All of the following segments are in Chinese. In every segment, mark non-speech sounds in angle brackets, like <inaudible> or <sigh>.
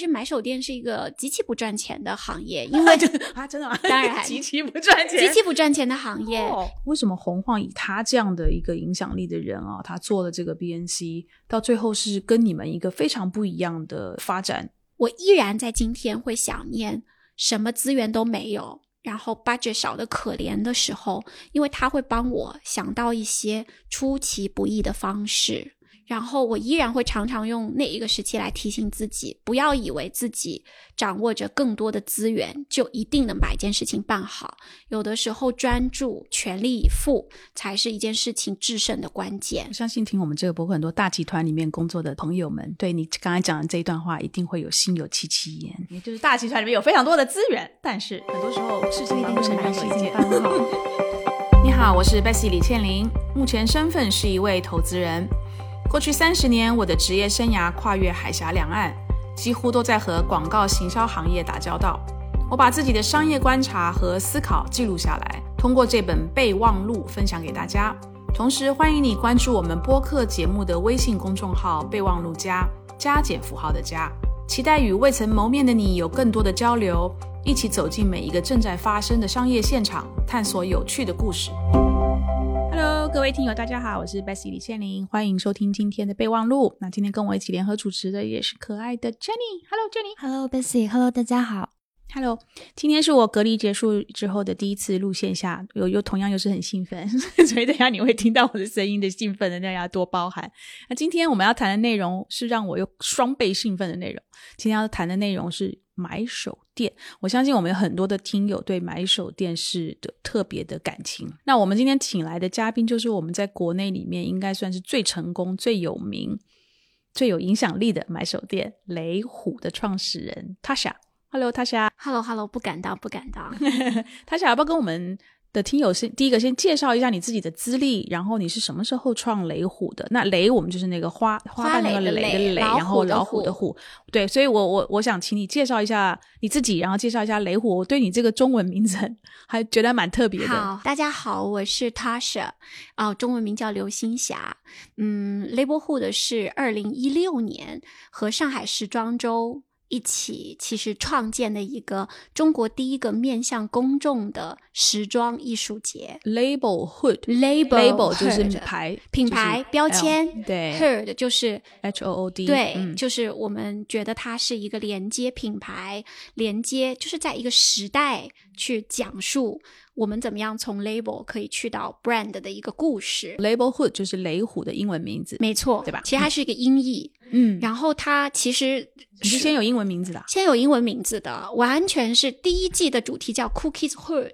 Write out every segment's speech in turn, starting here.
其实买手店是一个极其不赚钱的行业，因为 <laughs> 啊，真的吗？当然 <laughs> 极其不赚钱，极其不赚钱的行业。哦，为什么洪晃以他这样的一个影响力的人啊，他做了这个 BNC，到最后是跟你们一个非常不一样的发展？我依然在今天会想念什么资源都没有，然后 budget 少的可怜的时候，因为他会帮我想到一些出其不意的方式。然后我依然会常常用那一个时期来提醒自己，不要以为自己掌握着更多的资源就一定能把一件事情办好。有的时候专注、全力以赴才是一件事情制胜的关键我。相信听我们这个博客很多大集团里面工作的朋友们，对你刚才讲的这一段话，一定会有心有戚戚焉。也就是大集团里面有非常多的资源，但是很多时候事情办不成任何一件。你好，我是 Bessy 李倩玲，目前身份是一位投资人。过去三十年，我的职业生涯跨越海峡两岸，几乎都在和广告行销行业打交道。我把自己的商业观察和思考记录下来，通过这本备忘录分享给大家。同时，欢迎你关注我们播客节目的微信公众号“备忘录加”，加减符号的加。期待与未曾谋面的你有更多的交流，一起走进每一个正在发生的商业现场，探索有趣的故事。Hello，各位听友，大家好，我是 Bessy 李倩玲，欢迎收听今天的备忘录。那今天跟我一起联合主持的也是可爱的 Jenny。Hello，Jenny。Hello Bessy，Hello 大家好。Hello，今天是我隔离结束之后的第一次录线下，又又同样又是很兴奋，<laughs> 所以等一下你会听到我的声音的兴奋的，大家多包涵。那今天我们要谈的内容是让我又双倍兴奋的内容。今天要谈的内容是买手店，我相信我们有很多的听友对买手店是的特别的感情。那我们今天请来的嘉宾就是我们在国内里面应该算是最成功、最有名、最有影响力的买手店雷虎的创始人 Tasha。Hello，Tasha。Hello Hello，不敢当，不敢当。<laughs> 他想要不要跟我们的听友先第一个先介绍一下你自己的资历，然后你是什么时候创雷虎的？那雷我们就是那个花花瓣那个雷的雷，然后老虎的虎虎。对，所以我我我想请你介绍一下你自己，然后介绍一下雷虎。我对你这个中文名字 <laughs> 还觉得蛮特别的。好，大家好，我是 Tasha，啊、中文名叫刘星霞。嗯，Labelhood 是二零一六年和上海时装周一起，其实创建的一个中国第一个面向公众的时装艺术节。Label Hood Label Label 就是 Hood 牌品就是牌标签，对。Heard 就是，H O O D 对，嗯。就是我们觉得它是一个连接品牌，连接就是在一个时代去讲述我们怎么样从 label 可以去到 brand 的一个故事。Label Hood 就是雷虎的英文名字。没错，对吧其实它是一个音译，嗯，然后它其实你是先有英文名字的啊、先有英文名字的，完全是第一季的主题叫 Cookies Hood，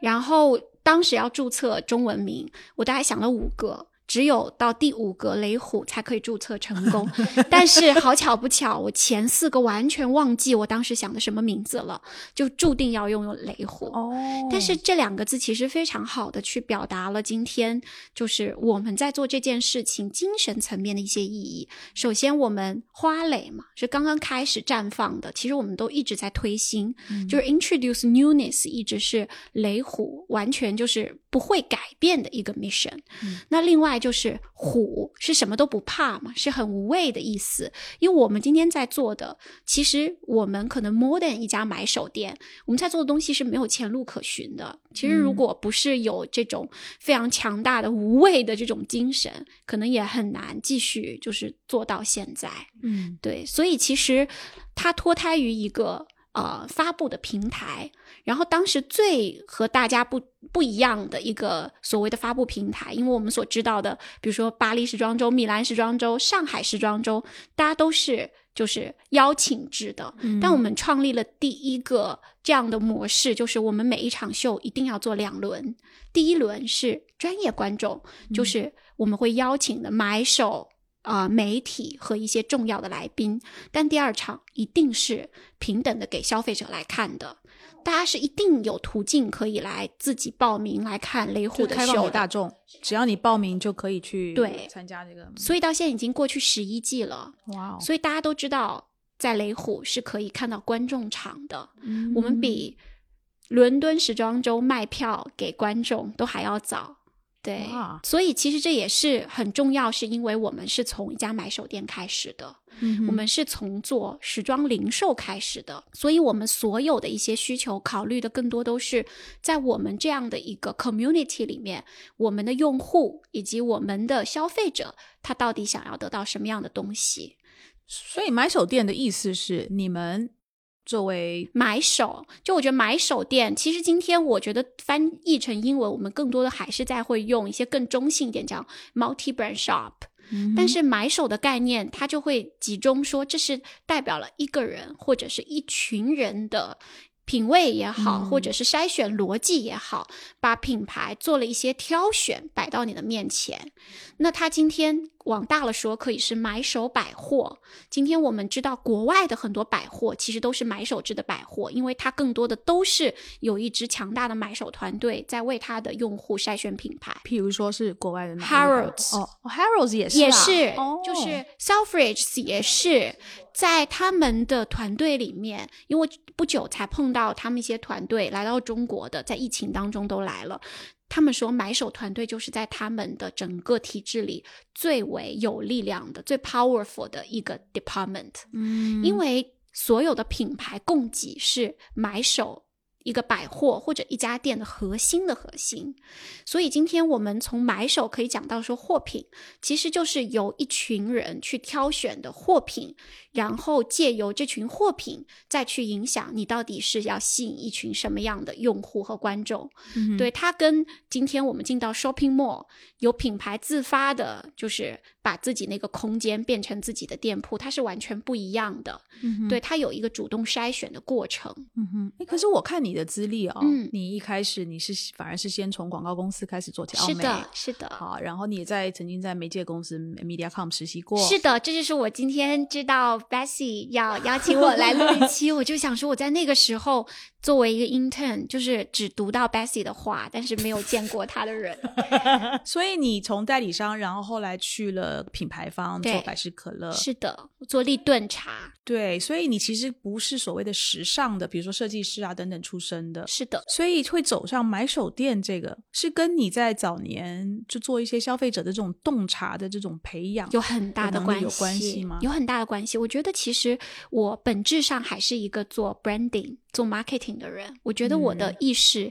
然后当时要注册中文名，我大概想了五个。只有到第五个雷虎才可以注册成功，<laughs> 但是好巧不巧，我前四个完全忘记我当时想的什么名字了，就注定要拥有雷虎。哦但是这两个字其实非常好的去表达了今天就是我们在做这件事情精神层面的一些意义。首先，我们花蕾嘛是刚刚开始绽放的，其实我们都一直在推新，就是 introduce newness 一直是雷虎完全就是不会改变的一个 mission。那另外就是虎是什么都不怕嘛，是很无畏的意思。因为我们今天在做的，其实我们可能 more than 一家买手店，我们在做的东西是没有前路可循的。其实如果不是有这种非常强大的无畏的这种精神，可能也很难继续就是做到现在。嗯对，所以其实它脱胎于一个呃发布的平台，然后当时最和大家不不一样的一个所谓的发布平台，因为我们所知道的，比如说巴黎时装周、米兰时装周、上海时装周，大家都是就是邀请制的，但我们创立了第一个这样的模式，就是我们每一场秀一定要做两轮，第一轮是专业观众，就是我们会邀请的买手。啊、媒体和一些重要的来宾，但第二场一定是平等的给消费者来看的，大家是一定有途径可以来自己报名来看雷虎的就开放秀大众，只要你报名就可以去对参加这个。所以到现在已经过去十一季了，哇哦，所以大家都知道，在雷虎是可以看到观众场的。嗯我们比伦敦时装周卖票给观众都还要早。对，所以其实这也是很重要，是因为我们是从一家买手店开始的，嗯我们是从做时装零售开始的，所以我们所有的一些需求考虑的更多都是在我们这样的一个 community 里面，我们的用户以及我们的消费者，他到底想要得到什么样的东西。所以买手店的意思是你们作为买手，就我觉得买手店，其实今天我觉得翻译成英文，我们更多的还是在会用一些更中性一点，叫 multi brand shop。但是买手的概念，它就会集中说，这是代表了一个人或者是一群人的品味也好，嗯或者是筛选逻辑也好，把品牌做了一些挑选，摆到你的面前。那它今天往大了说，可以是买手百货。今天我们知道，国外的很多百货其实都是买手制的百货，因为它更多的都是有一支强大的买手团队在为它的用户筛选品牌。譬如说是国外的 Harrods 哦哦，Harrods 也是啊也是，哦就是 Selfridges 也是在他们的团队里面，因为不久才碰到他们一些团队来到中国的，在疫情当中都来了。他们说，买手团队就是在他们的整个体制里最为有力量的、最 powerful 的一个 department。嗯因为所有的品牌供给是买手一个百货或者一家店的核心的核心，所以今天我们从买手可以讲到说货品，其实就是由一群人去挑选的货品，然后借由这群货品再去影响你到底是要吸引一群什么样的用户和观众。嗯对它跟今天我们进到 shopping mall 有品牌自发的，就是把自己那个空间变成自己的店铺，它是完全不一样的。嗯对，它有一个主动筛选的过程。嗯哼，诶可是我看你的资历哦，嗯你一开始你是反而是先从广告公司开始做起，是的，是的。好，然后你也在曾经在媒介公司 MediaCom 实习过，是的，这就是我今天知道 Bessie 要邀请我来录一期，<laughs> 我就想说我在那个时候作为一个 intern，就是只读到 Bessie 的话，但是没有见过他的人。<laughs> 所以你从代理商，然后后来去了品牌方做百事可乐，是的，做立顿茶。对，所以你其实不是所谓的时尚的，比如说设计师啊等等出身的，是的，所以会走上买手店这个，是跟你在早年就做一些消费者的这种洞察的这种培养有很大的关系，有关系吗有很大的关系。我觉得其实我本质上还是一个做 branding、做 marketing 的人。我觉得我的嗯意识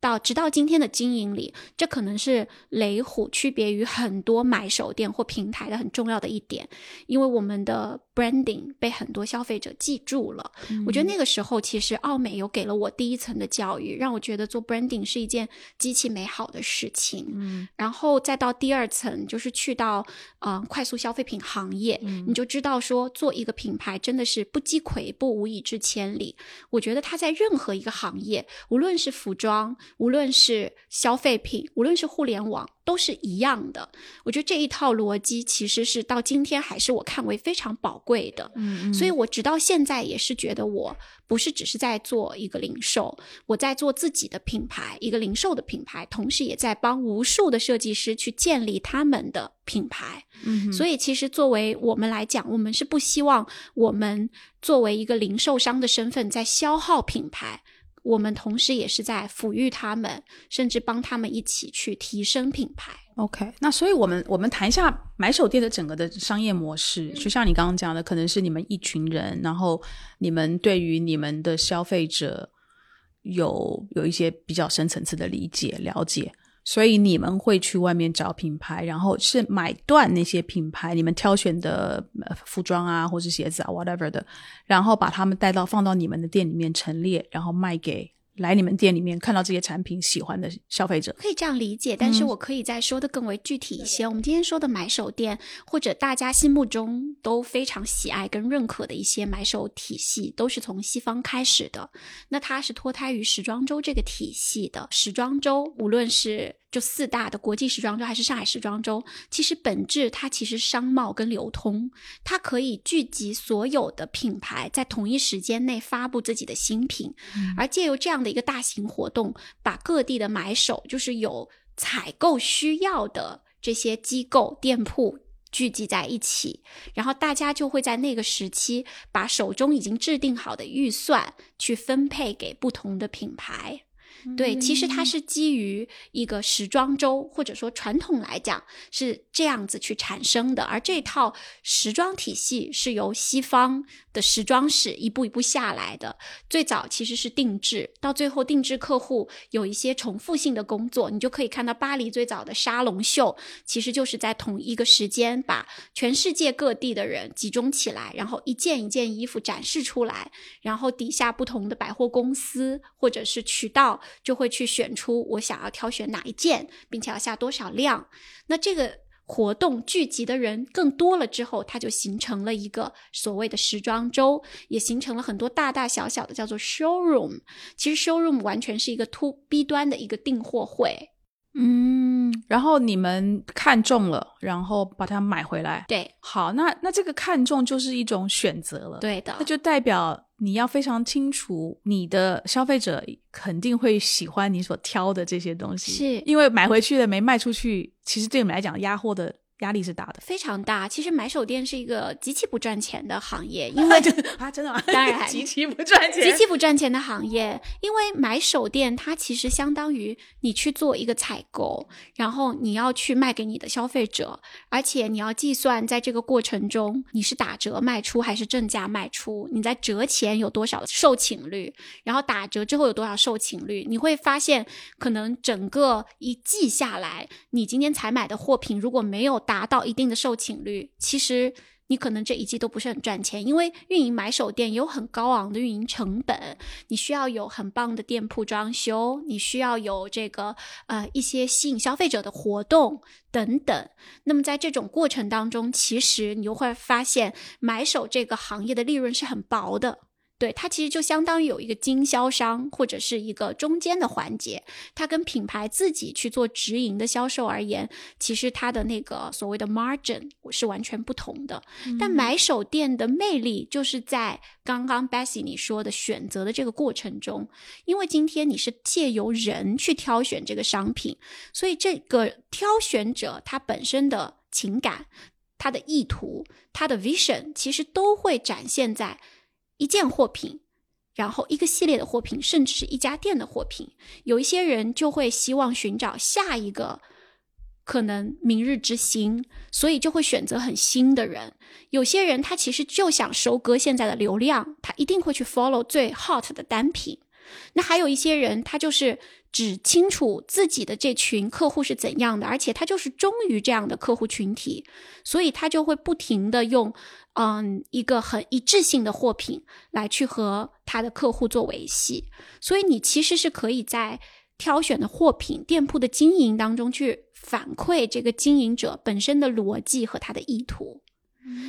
到直到今天的经营里，这可能是雷虎区别于很多买手店或平台的很重要的一点，因为我们的 branding 被很多消费者记住了。我觉得那个时候，其实奥美有给了我第一层的教育，让我觉得做 branding 是一件极其美好的事情。嗯然后再到第二层，就是去到嗯、呃快速消费品行业，嗯你就知道说做一个品牌真的是不积跬步，无以至千里。我觉得它在任何一个行业，无论是服装，无论是消费品，无论是互联网，都是一样的。我觉得这一套逻辑其实是到今天还是我看为非常宝贵的。嗯所以我直到现在也是觉得，我不是只是在做一个零售，我在做自己的品牌，一个零售的品牌，同时也在帮无数的设计师去建立他们的品牌。嗯所以，其实作为我们来讲，我们是不希望我们作为一个零售商的身份在消耗品牌。我们同时也是在抚育他们，甚至帮他们一起去提升品牌。OK，那所以我们我们谈一下买手店的整个的商业模式，就像你刚刚讲的，可能是你们一群人，然后你们对于你们的消费者有有一些比较深层次的理解了解，所以你们会去外面找品牌，然后是买断那些品牌，你们挑选的服装啊，或是鞋子啊，whatever 的，然后把他们带到放到你们的店里面陈列，然后卖给来你们店里面看到这些产品喜欢的消费者。可以这样理解，但是嗯我可以再说的更为具体一些。我们今天说的买手店，或者大家心目中都非常喜爱跟认可的一些买手体系，都是从西方开始的。那它是脱胎于时装周这个体系的。时装周，无论是就四大的国际时装周还是上海时装周，其实本质它其实商贸跟流通，它可以聚集所有的品牌在同一时间内发布自己的新品，而借由这样的一个大型活动，把各地的买手，就是有采购需要的这些机构店铺。聚集在一起，然后大家就会在那个时期把手中已经制定好的预算去分配给不同的品牌。对，其实它是基于一个时装周，或者说传统来讲是这样子去产生的。而这套时装体系是由西方的时装史一步一步下来的。最早其实是定制，到最后定制客户有一些重复性的工作，你就可以看到巴黎最早的沙龙秀，其实就是在同一个时间把全世界各地的人集中起来，然后一件一件衣服展示出来，然后底下不同的百货公司或者是渠道。就会去选出我想要挑选哪一件，并且要下多少量。那这个活动聚集的人更多了之后，它就形成了一个所谓的时装周，也形成了很多大大小小的叫做 showroom。其实 showroom 完全是一个 to B 端的一个订货会。嗯，然后你们看中了，然后把它买回来。对，好，那那这个看中就是一种选择了。对的，那就代表你要非常清楚，你的消费者肯定会喜欢你所挑的这些东西，是因为买回去的没卖出去，其实对你们来讲压货的。压力是大的，非常大。其实买手店是一个极其不赚钱的行业，因为 <laughs> 啊，真的吗？当然 <laughs> 极其不赚钱，极其不赚钱的行业。因为买手店它其实相当于你去做一个采购，然后你要去卖给你的消费者，而且你要计算在这个过程中你是打折卖出还是正价卖出，你在折前有多少售罄率，然后打折之后有多少售罄率。你会发现，可能整个一季下来，你今天采买的货品如果没有达到一定的售罄率，其实你可能这一季都不是很赚钱，因为运营买手店有很高昂的运营成本，你需要有很棒的店铺装修，你需要有这个呃一些吸引消费者的活动等等。那么在这种过程当中，其实你就会发现买手这个行业的利润是很薄的。对它其实就相当于有一个经销商或者是一个中间的环节，它跟品牌自己去做直营的销售而言，其实它的那个所谓的 margin 是完全不同的。但买手店的魅力就是在刚刚 Bessy 你说的选择的这个过程中，因为今天你是借由人去挑选这个商品，所以这个挑选者他本身的情感、他的意图、他的 vision，其实都会展现在。一件货品，然后一个系列的货品，甚至是一家店的货品，有一些人就会希望寻找下一个可能明日之星，所以就会选择很新的人。有些人他其实就想收割现在的流量，他一定会去 follow 最 hot 的单品。那还有一些人，他就是只清楚自己的这群客户是怎样的，而且他就是忠于这样的客户群体，所以他就会不停的用。嗯，一个很一致性的货品来去和他的客户做维系，所以你其实是可以在挑选的货品店铺的经营当中去反馈这个经营者本身的逻辑和他的意图。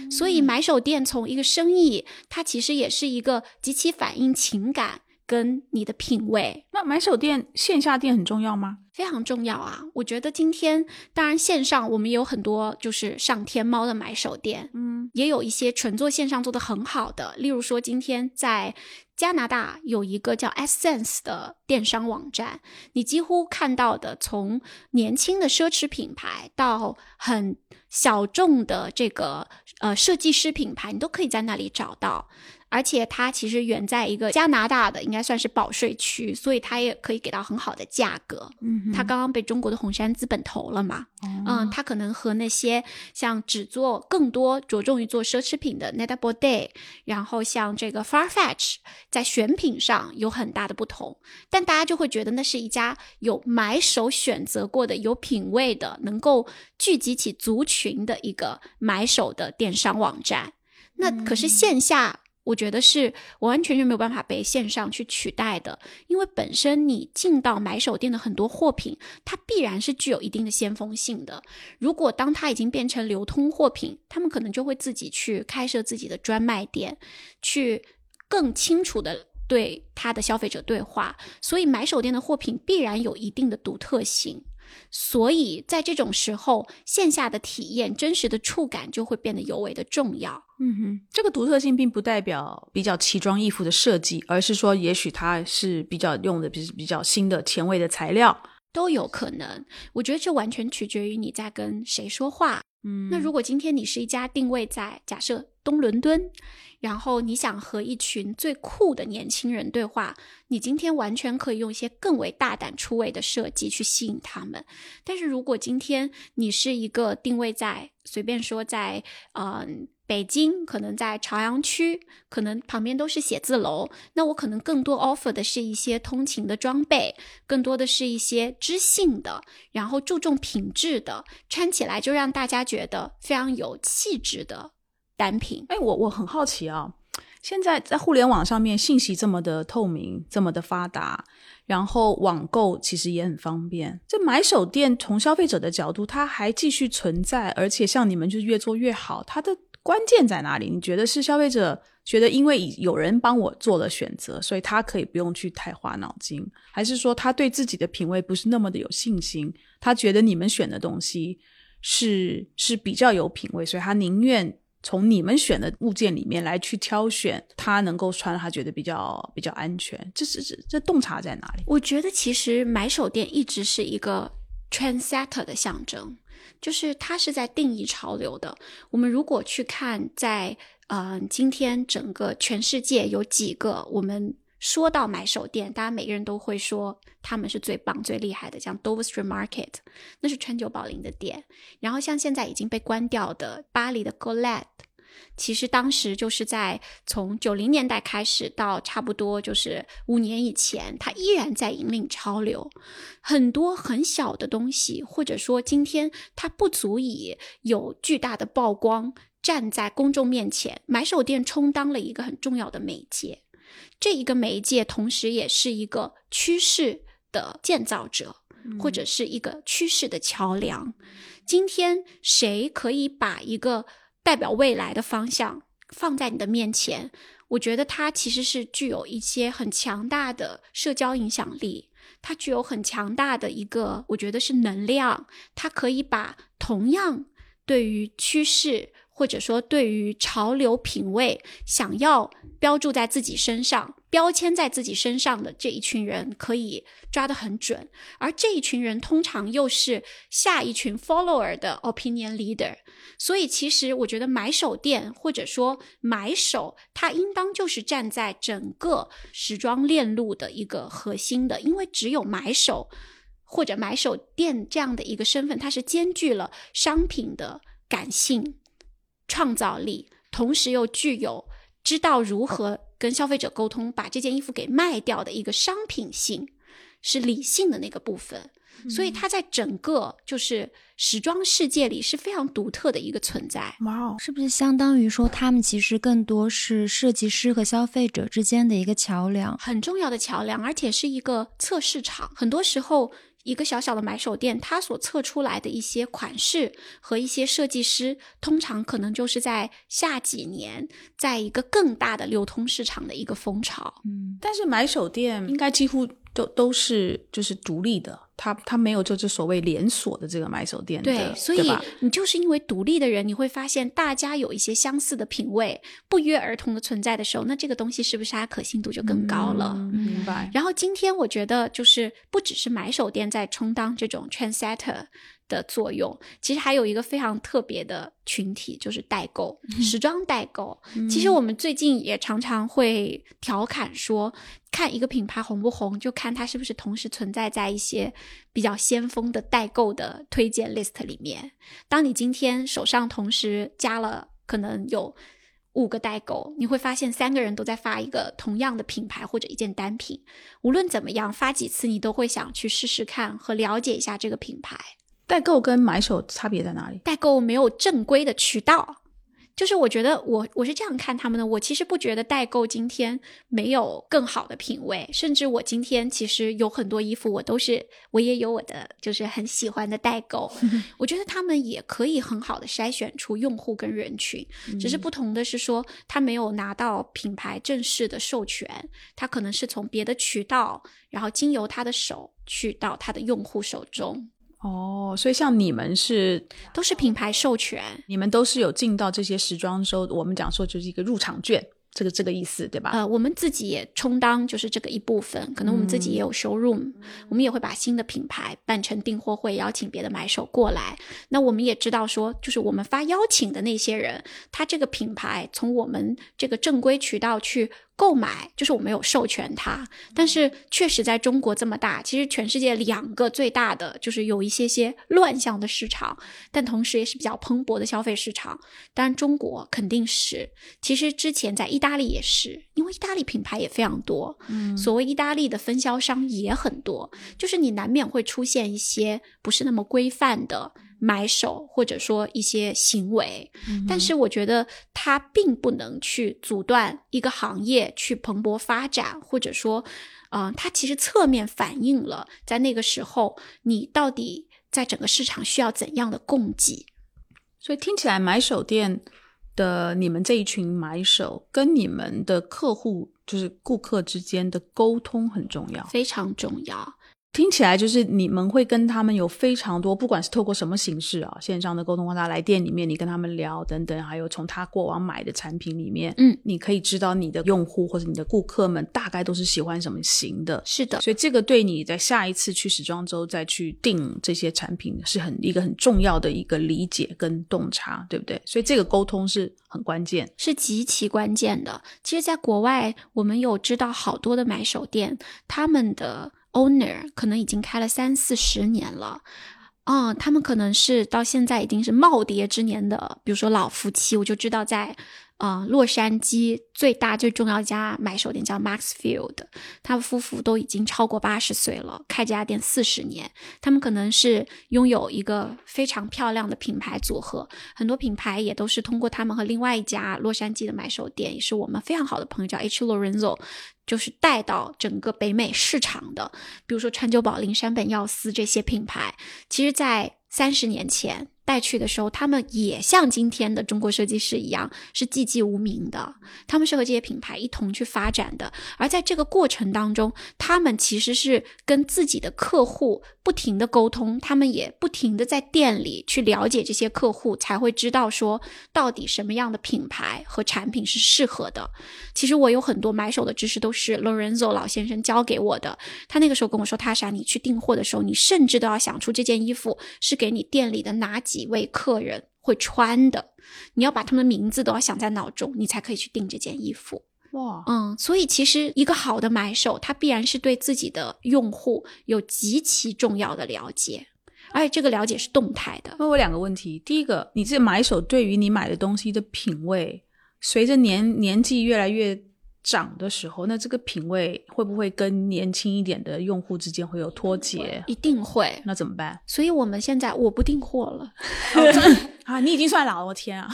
所以买手店从一个生意，它其实也是一个极其反映情感跟你的品味。那买手店线下店很重要吗？非常重要啊！我觉得今天当然线上我们也有很多，就是上天猫的买手店，嗯，也有一些纯做线上做的很好的。例如说，今天在加拿大有一个叫 Essence 的电商网站，你几乎看到的从年轻的奢侈品牌到很小众的这个呃设计师品牌，你都可以在那里找到。而且它其实远在一个加拿大的，应该算是保税区，所以它也可以给到很好的价格。嗯，它刚刚被中国的红杉资本投了嘛？嗯，它可能和那些像只做更多着重于做奢侈品的 Net-a-Porter，然后像这个 Farfetch，在选品上有很大的不同。但大家就会觉得那是一家有买手选择过的、有品位的、能够聚集起族群的一个买手的电商网站。那可是线下。我觉得是完完全全没有办法被线上去取代的，因为本身你进到买手店的很多货品，它必然是具有一定的先锋性的。如果当它已经变成流通货品，他们可能就会自己去开设自己的专卖店，去更清楚的对他的消费者对话。所以买手店的货品必然有一定的独特性。所以在这种时候，线下的体验、真实的触感就会变得尤为的重要。嗯哼，这个独特性并不代表比较奇装异服的设计，而是说，也许它是比较用的比比较新的、前卫的材料，都有可能。我觉得这完全取决于你在跟谁说话。嗯，那如果今天你是一家定位在假设东伦敦，然后你想和一群最酷的年轻人对话，你今天完全可以用一些更为大胆出位的设计去吸引他们。但是如果今天你是一个定位在随便说在嗯。北京可能在朝阳区，可能旁边都是写字楼。那我可能更多 offer 的是一些通勤的装备，更多的是一些知性的，然后注重品质的，穿起来就让大家觉得非常有气质的单品。哎，我我很好奇啊，现在在互联网上面信息这么的透明，这么的发达，然后网购其实也很方便。这买手店从消费者的角度，它还继续存在，而且像你们就越做越好，它的。关键在哪里？你觉得是消费者觉得因为有人帮我做了选择，所以他可以不用去太花脑筋，还是说他对自己的品味不是那么的有信心？他觉得你们选的东西是是比较有品味，所以他宁愿从你们选的物件里面来去挑选他能够穿，他觉得比较比较安全。这是这这洞察在哪里？我觉得其实买手店一直是一个 trendsetter 的象征。就是它是在定义潮流的。我们如果去看，在呃今天整个全世界有几个，我们说到买手店，大家每个人都会说他们是最棒、最厉害的，像 Dover Street Market，那是川久保玲的店。然后像现在已经被关掉的巴黎的 Golade。其实当时就是在从九零年代开始到差不多就是五年以前，它依然在引领潮流。很多很小的东西，或者说今天它不足以有巨大的曝光，站在公众面前，买手店充当了一个很重要的媒介。这一个媒介同时也是一个趋势的建造者，或者是一个趋势的桥梁。今天谁可以把一个代表未来的方向放在你的面前，我觉得它其实是具有一些很强大的社交影响力，它具有很强大的一个，我觉得是能量，它可以把同样对于趋势。或者说，对于潮流品味想要标注在自己身上、标签在自己身上的这一群人，可以抓得很准。而这一群人通常又是下一群 follower 的 opinion leader。所以，其实我觉得买手店或者说买手，他应当就是站在整个时装链路的一个核心的，因为只有买手或者买手店这样的一个身份，它是兼具了商品的感性。创造力，同时又具有知道如何跟消费者沟通，把这件衣服给卖掉的一个商品性，是理性的那个部分。所以它在整个就是时装世界里是非常独特的一个存在。哇哦，是不是相当于说他们其实更多是设计师和消费者之间的一个桥梁，很重要的桥梁，而且是一个测试场。很多时候。一个小小的买手店，它所测出来的一些款式和一些设计师，通常可能就是在下几年，在一个更大的流通市场的一个风潮。嗯，但是买手店应该几乎都都是就是独立的。他他没有就是所谓连锁的这个买手店，对，所以你就是因为独立的人，你会发现大家有一些相似的品味，不约而同的存在的时候，那这个东西是不是它可信度就更高了？明白。然后今天我觉得就是不只是买手店在充当这种 trendsetter。的作用，其实还有一个非常特别的群体，就是代购，时装代购。其实我们最近也常常会调侃说，看一个品牌红不红，就看它是不是同时存在在一些比较先锋的代购的推荐 list 里面。当你今天手上同时加了可能有五个代购，你会发现三个人都在发一个同样的品牌或者一件单品。无论怎么样，发几次你都会想去试试看和了解一下这个品牌。代购跟买手差别在哪里？代购没有正规的渠道，就是我觉得我我是这样看他们的。我其实不觉得代购今天没有更好的品味，甚至我今天其实有很多衣服，我都是我也有我的就是很喜欢的代购。<laughs> 我觉得他们也可以很好的筛选出用户跟人群，只是不同的是说他没有拿到品牌正式的授权，他可能是从别的渠道，然后经由他的手去到他的用户手中。哦，所以像你们是都是品牌授权，你们都是有进到这些时装周，我们讲说就是一个入场券，这个这个意思对吧？呃，我们自己也充当就是这个一部分，可能我们自己也有 showroom，、我们也会把新的品牌办成订货会，邀请别的买手过来。那我们也知道说，就是我们发邀请的那些人，他这个品牌从我们这个正规渠道去购买，就是我没有授权它。但是确实在中国这么大，其实全世界两个最大的就是有一些些乱象的市场，但同时也是比较蓬勃的消费市场。当然，中国肯定是。其实之前在意大利也是，因为意大利品牌也非常多，嗯所谓意大利的分销商也很多，就是你难免会出现一些不是那么规范的买手，或者说一些行为。但是我觉得它并不能去阻断一个行业去蓬勃发展，或者说，嗯、它其实侧面反映了在那个时候你到底在整个市场需要怎样的供给。所以听起来买手店的你们这一群买手跟你们的客户就是顾客之间的沟通很重要。非常重要。听起来就是你们会跟他们有非常多，不管是透过什么形式啊，线上的沟通，或他来店里面，你跟他们聊等等，还有从他过往买的产品里面，嗯，你可以知道你的用户或者你的顾客们大概都是喜欢什么型的。是的，所以这个对你在下一次去时装周再去定这些产品是很一个很重要的一个理解跟洞察，对不对？所以这个沟通是很关键。是极其关键的。其实，在国外，我们有知道好多的买手店，他们的 owner 可能已经开了三四十年了。嗯、他们可能是到现在已经是耄耋之年的，比如说老夫妻，我就知道在呃洛杉矶最大最重要一家买手店叫 Maxfield，他们夫妇都已经超过八十岁了，开这家店四十年，他们可能是拥有一个非常漂亮的品牌组合，很多品牌也都是通过他们和另外一家洛杉矶的买手店，也是我们非常好的朋友叫 H Lorenzo，就是带到整个北美市场的。比如说川久保玲、山本耀司这些品牌，其实在三十年前带去的时候，他们也像今天的中国设计师一样，是寂寂无名的。他们是和这些品牌一同去发展的，而在这个过程当中，他们其实是跟自己的客户不停的沟通，他们也不停的在店里去了解这些客户，才会知道说到底什么样的品牌和产品是适合的。其实我有很多买手的知识都是 Lorenzo 老先生教给我的。他那个时候跟我说，塔莎，你去订货的时候，你甚至都要想出这件衣服是给你店里的哪几位客人会穿的，你要把他们的名字都要想在脑中，你才可以去订这件衣服。哇，嗯，所以其实一个好的买手，他必然是对自己的用户有极其重要的了解，而且这个了解是动态的。那我两个问题，第一个，你这买手对于你买的东西的品味，随着年年纪越来越长的时候，那这个品味会不会跟年轻一点的用户之间会有脱节？一定会，那怎么办？所以我们现在我不订货了。<laughs> 啊，你已经算老了，我天啊！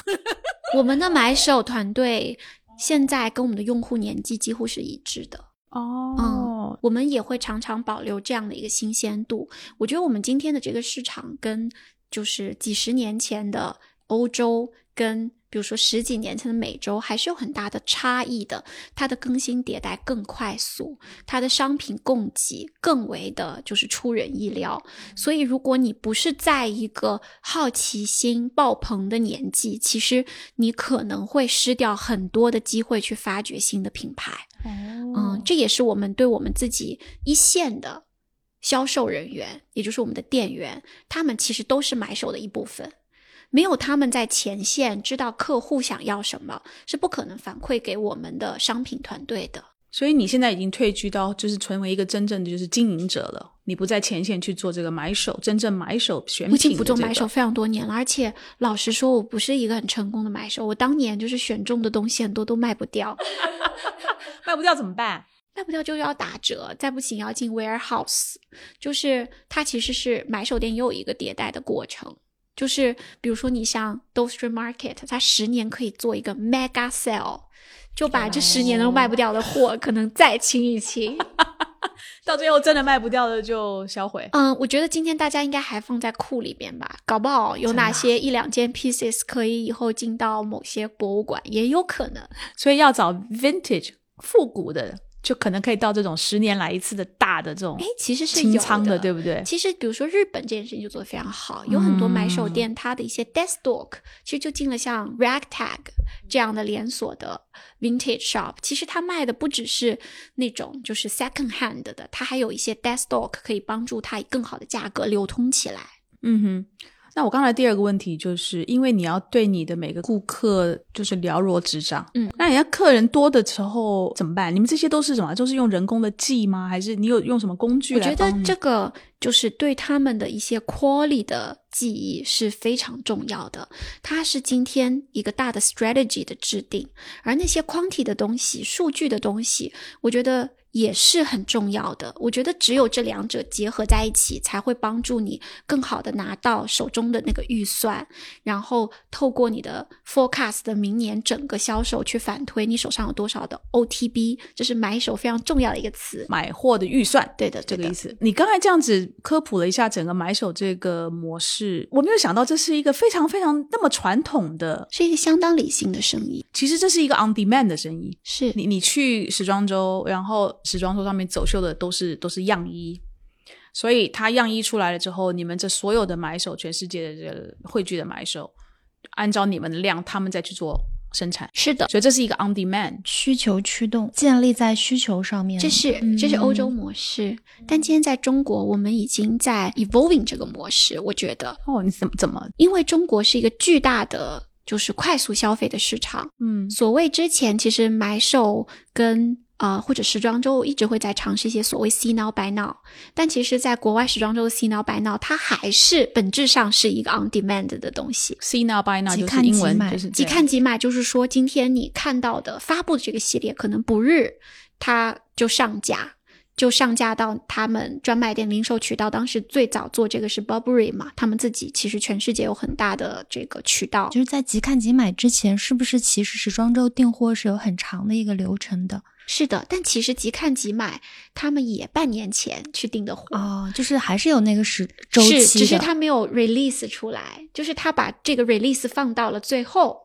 我们的买手团队现在跟我们的用户年纪几乎是一致的。哦，我们也会常常保留这样的一个新鲜度。我觉得我们今天的这个市场跟就是几十年前的欧洲跟比如说十几年前的美洲还是有很大的差异的。它的更新迭代更快速，它的商品供给更为的就是出人意料。所以，如果你不是在一个好奇心爆棚的年纪，其实你可能会失掉很多的机会去发掘新的品牌。哦嗯，这也是我们对我们自己一线的销售人员，也就是我们的店员，他们其实都是买手的一部分。没有他们在前线知道客户想要什么，是不可能反馈给我们的商品团队的。所以你现在已经退居到就是成为一个真正的就是经营者了，你不在前线去做这个买手，真正买手选品、我已经不做买手，非常多年了，而且老实说，我不是一个很成功的买手。我当年就是选中的东西很多都卖不掉，<laughs> 卖不掉怎么办？卖不掉就要打折，再不行要进 warehouse。就是它其实是买手店也有一个迭代的过程。就是比如说你像 d o Street Market，它十年可以做一个 mega sale，就把这十年都卖不掉的货可能再清一清。<laughs> 到最后真的卖不掉的就销毁。嗯，我觉得今天大家应该还放在库里边吧，搞不好有哪些一两件 pieces 可以以后进到某些博物馆，也有可能。所以要找 vintage 复古的就可能可以到这种十年来一次的大的这种哎，其实是有清仓的，对不对？其实，比如说日本这件事情就做得非常好，有很多买手店，它的一些 desk stock 其实就进了像 ragtag 这样的连锁的 vintage shop。其实它卖的不只是那种就是 second hand 的，它还有一些 desk stock 可以帮助它以更好的价格流通起来。嗯哼。那我刚才第二个问题就是，因为你要对你的每个顾客就是了如指掌，嗯，那人家客人多的时候怎么办？你们这些都是什么？都是用人工的记吗？还是你有用什么工具我觉得？这个就是对他们的一些 quality 的记忆是非常重要的，它是今天一个大的 strategy 的制定，而那些 quantity 的东西、数据的东西，我觉得也是很重要的。我觉得只有这两者结合在一起，才会帮助你更好的拿到手中的那个预算，然后透过你的 forecast 的明年整个销售去反推你手上有多少的 OTB，这是买手非常重要的一个词。买货的预算，对的，对的这个意思。你刚才这样子科普了一下整个买手这个模式，我没有想到这是一个非常非常那么传统的，是一个相当理性的生意。其实这是一个 on demand 的生意。是你你去时装周，然后时装周上面走秀的都是都是样衣，所以它样衣出来了之后，你们这所有的买手，全世界的这个汇聚的买手，按照你们的量，他们再去做生产，是的，所以这是一个 on demand。需求驱动，建立在需求上面。这是这是欧洲模式，但今天在中国，我们已经在 evolving 这个模式。我觉得，哦，你怎么怎么？因为中国是一个巨大的就是快速消费的市场，嗯所谓之前其实买手跟呃或者时装周一直会在尝试一些所谓 see now buy now，但其实在国外时装周的 see now buy now，它还是本质上是一个 on demand 的东西。，see now buy now 即就是英文，看即买就是即看即买，就是说今天你看到的发布的这个系列，可能不日它就上架，就上架到他们专卖店、零售渠道。当时最早做这个是 Burberry 嘛，他们自己其实全世界有很大的这个渠道。就是在即看即买之前，是不是其实时装周订货是有很长的一个流程的？是的，但其实即看即买，他们也半年前去订的货。哦，就是还是有那个时周，期的。只是他没有 release 出来，就是他把这个 release 放到了最后，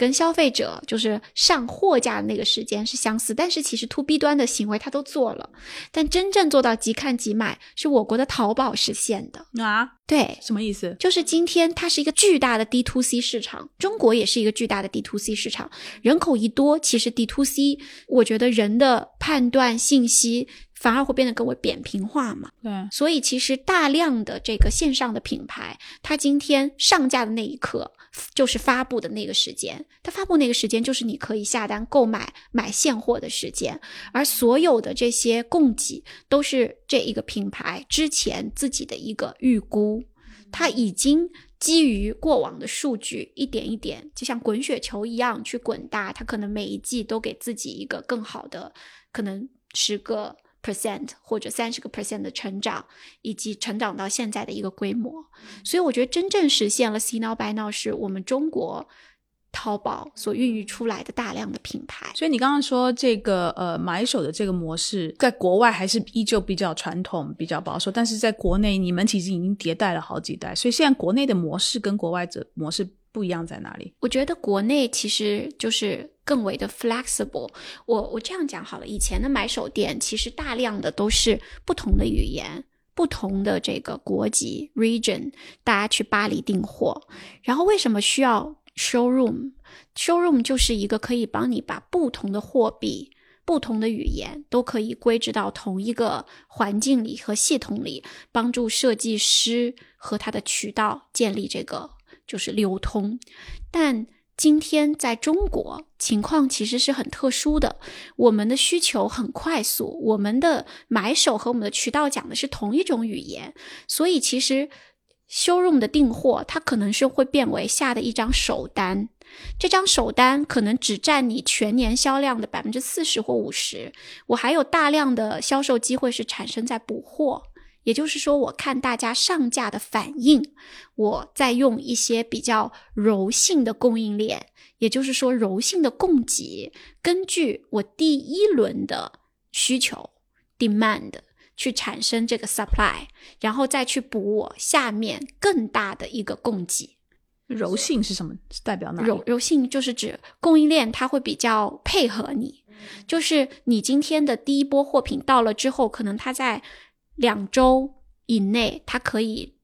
跟消费者就是上货架的那个时间是相似，但是其实 to B 端的行为他都做了，但真正做到即看即买是我国的淘宝实现的。啊，对，什么意思？就是今天它是一个巨大的 D to C 市场，中国也是一个巨大的 D to C 市场。人口一多，其实 D to C，我觉得人的判断信息反而会变得更为扁平化嘛。对，所以其实大量的这个线上的品牌，它今天上架的那一刻，就是发布的那个时间。它发布那个时间，就是你可以下单购买买现货的时间。而所有的这些供给，都是这一个品牌之前自己的一个预估，它已经基于过往的数据，一点一点，就像滚雪球一样去滚大。它可能每一季都给自己一个更好的，可能十个 percent 或者三十个 percent 的成长，以及成长到现在的一个规模。所以我觉得真正实现了 see now buy now 是我们中国淘宝所孕育出来的大量的品牌。所以你刚刚说这个呃买手的这个模式，在国外还是依旧比较传统、比较保守，但是在国内你们其实已经迭代了好几代，所以现在国内的模式跟国外的模式不一样在哪里？我觉得国内其实就是更为的 flexible。我我这样讲好了，以前的买手店其实大量的都是不同的语言。不同的这个国籍 region，大家去巴黎订货，然后为什么需要 showroom？showroom 就是一个可以帮你把不同的货币、不同的语言都可以归置到同一个环境里和系统里，帮助设计师和他的渠道建立这个就是流通。但今天在中国情况其实是很特殊的，我们的需求很快速，我们的买手和我们的渠道讲的是同一种语言，所以其实 showroom 的订货它可能是会变为下的一张首单，这张首单可能只占你全年销量的百分之四十或五十，我还有大量的销售机会是产生在补货。也就是说，我看大家上架的反应，我再用一些比较柔性的供应链，也就是说柔性的供给，根据我第一轮的需求 demand 去产生这个 supply，然后再去补我下面更大的一个供给。柔性是什么？是代表哪？柔柔性就是指供应链它会比较配合你，就是你今天的第一波货品到了之后，可能它在两周以内，它可以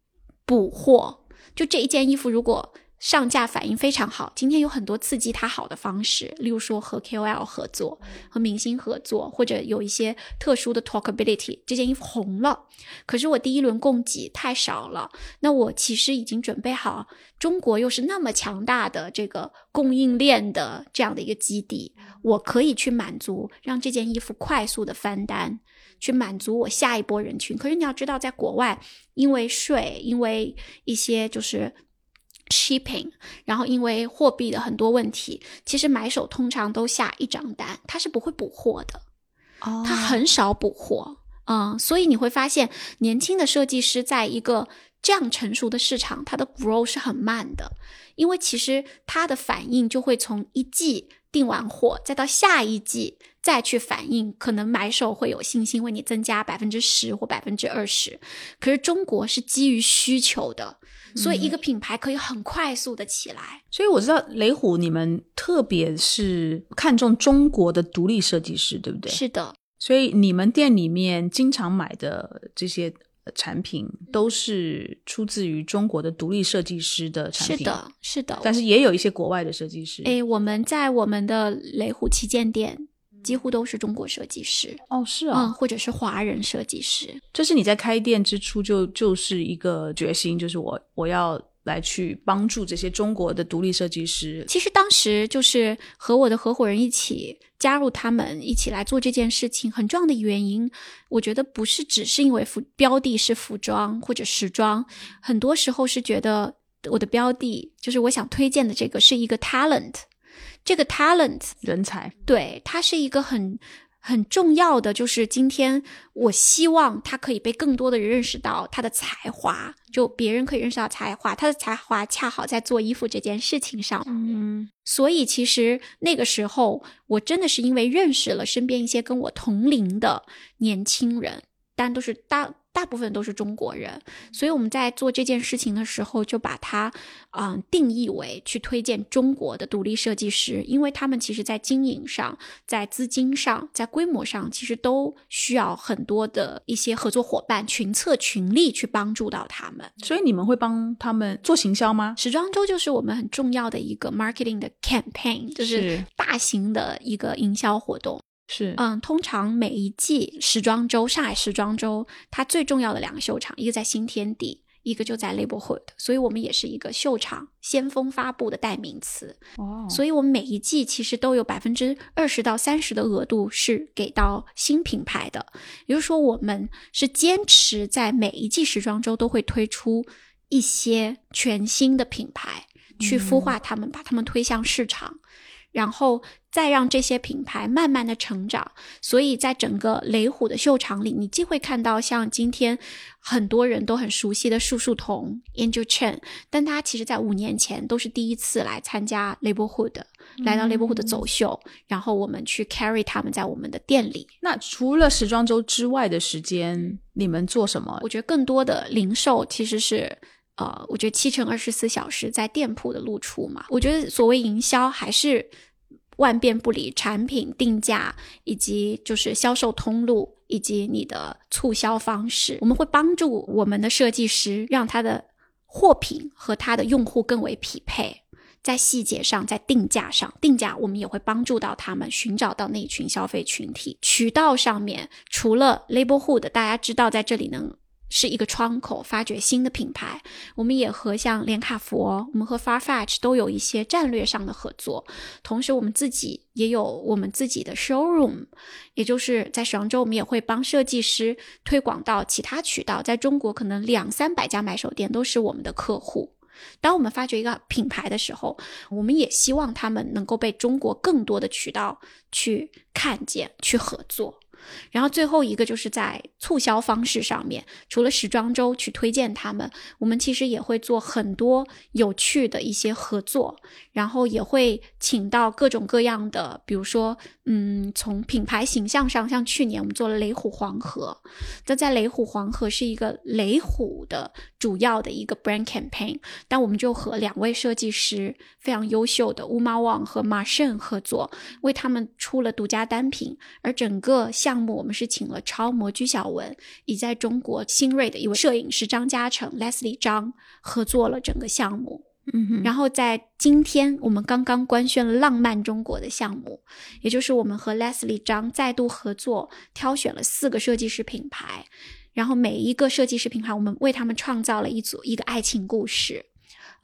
补货。就这一件衣服，如果上架反应非常好，今天有很多刺激它好的方式，例如说和 KOL 合作、和明星合作，或者有一些特殊的 talkability。这件衣服红了，可是我第一轮供给太少了，那我其实已经准备好，中国又是那么强大的这个供应链的这样的一个基地，我可以去满足，让这件衣服快速的翻单，去满足我下一波人群。可是你要知道，在国外，因为税，因为一些就是。shipping，然后因为货币的很多问题，其实买手通常都下一张单，他是不会补货的，哦他很少补货，嗯，所以你会发现，年轻的设计师在一个这样成熟的市场，它的 grow 是很慢的，因为其实它的反应就会从一季订完货，再到下一季再去反应，可能买手会有信心为你增加百分之十或百分之二十，可是中国是基于需求的。所以，一个品牌可以很快速的起来。所以我知道雷虎你们特别是看重中国的独立设计师，对不对？是的，所以你们店里面经常买的这些呃产品都是出自于中国的独立设计师的产品。是的，是的。但是也有一些国外的设计师。诶，我们在我们的雷虎旗舰店。几乎都是中国设计师哦，是嗯，啊，或者是华人设计师。这是你在开店之初就就是一个决心，就是我我要来去帮助这些中国的独立设计师。其实当时就是和我的合伙人一起加入他们一起来做这件事情，很重要的原因，我觉得不是只是因为服标的是服装或者时装，很多时候是觉得我的标的就是我想推荐的这个是一个 talent。这个 talent 人才，对它是一个很很重要的，就是今天我希望他可以被更多的人认识到他的才华，就别人可以认识到才华，他的才华恰好在做衣服这件事情上。嗯，所以其实那个时候，我真的是因为认识了身边一些跟我同龄的年轻人，但都是大。大部分都是中国人，所以我们在做这件事情的时候，就把它嗯、呃、定义为去推荐中国的独立设计师，因为他们其实在经营上、在资金上、在规模上，其实都需要很多的一些合作伙伴、群策群力去帮助到他们。所以你们会帮他们做行销吗？时装周就是我们很重要的一个 marketing 的 campaign，就是大型的一个营销活动。是，嗯，通常每一季时装周，上海时装周，它最重要的两个秀场，一个在新天地，一个就在 Labelhood，所以我们也是一个秀场先锋发布的代名词。哦，所以我们每一季其实都有百分之二十到三十的额度是给到新品牌的，也就是说，我们是坚持在每一季时装周都会推出一些全新的品牌，去孵化他们，把他们推向市场。然后再让这些品牌慢慢的成长，所以在整个雷虎的秀场里，你既会看到像今天很多人都很熟悉的树树童 Angel Chen，但他其实在五年前都是第一次来参加 Labelhood，、嗯、来到 Labelhood 的走秀，然后我们去 carry 他们在我们的店里。那除了时装周之外的时间，你们做什么？我觉得更多的零售其实是。呃，我觉得七乘二十四小时在店铺的露出嘛，我觉得所谓营销还是万变不离产品定价，以及就是销售通路，以及你的促销方式。我们会帮助我们的设计师，让他的货品和他的用户更为匹配，在细节上，在定价上，定价我们也会帮助到他们寻找到那群消费群体。渠道上面，除了 Labelhood，大家知道在这里能。是一个窗口，发掘新的品牌。我们也和像连卡佛，我们和 Farfetch 都有一些战略上的合作。同时，我们自己也有我们自己的 showroom，也就是在时装周，我们也会帮设计师推广到其他渠道。在中国，可能两三百家买手店都是我们的客户。当我们发掘一个品牌的时候，我们也希望他们能够被中国更多的渠道去看见、去合作。然后最后一个就是在促销方式上面，除了时装周去推荐他们，我们其实也会做很多有趣的一些合作，然后也会请到各种各样的，比如说，嗯，从品牌形象上，像去年我们做了雷虎黄河，那在雷虎黄河是一个雷虎的主要的一个 brand campaign，但我们就和两位设计师非常优秀的乌猫旺和马胜合作，为他们出了独家单品，而整个项目我们是请了超模鞠小文，以在中国新锐的一位摄影师张嘉诚 Leslie 张合作了整个项目。嗯哼，然后在今天，我们刚刚官宣了浪漫中国的项目，也就是我们和 Leslie 张再度合作，挑选了四个设计师品牌，然后每一个设计师品牌，我们为他们创造了一组一个爱情故事。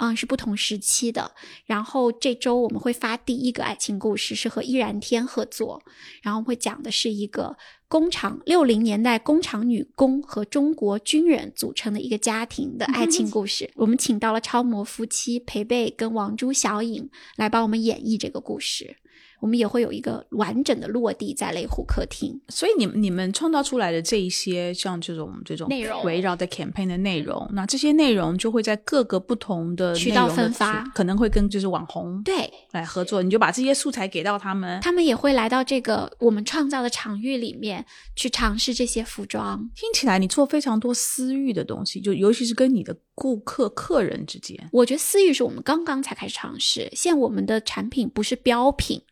嗯，是不同时期的。然后这周我们会发第一个爱情故事，是和易然天合作，然后会讲的是一个工厂六零年代工厂女工和中国军人组成的一个家庭的爱情故事。我们请到了超模夫妻裴贝跟王珠小颖来帮我们演绎这个故事。我们也会有一个完整的落地在雷虎客厅。所以你们你们创造出来的这一些像这种这种内容围绕的 campaign 的内容，那这些内容就会在各个不同的渠道分发可能会跟就是网红对，来合作，你就把这些素材给到他们。他们也会来到这个我们创造的场域里面去尝试这些服装。听起来你做非常多私域的东西，就尤其是跟你的顾客客人之间。我觉得私域是我们刚刚才开始尝试，现在我们的产品不是标品，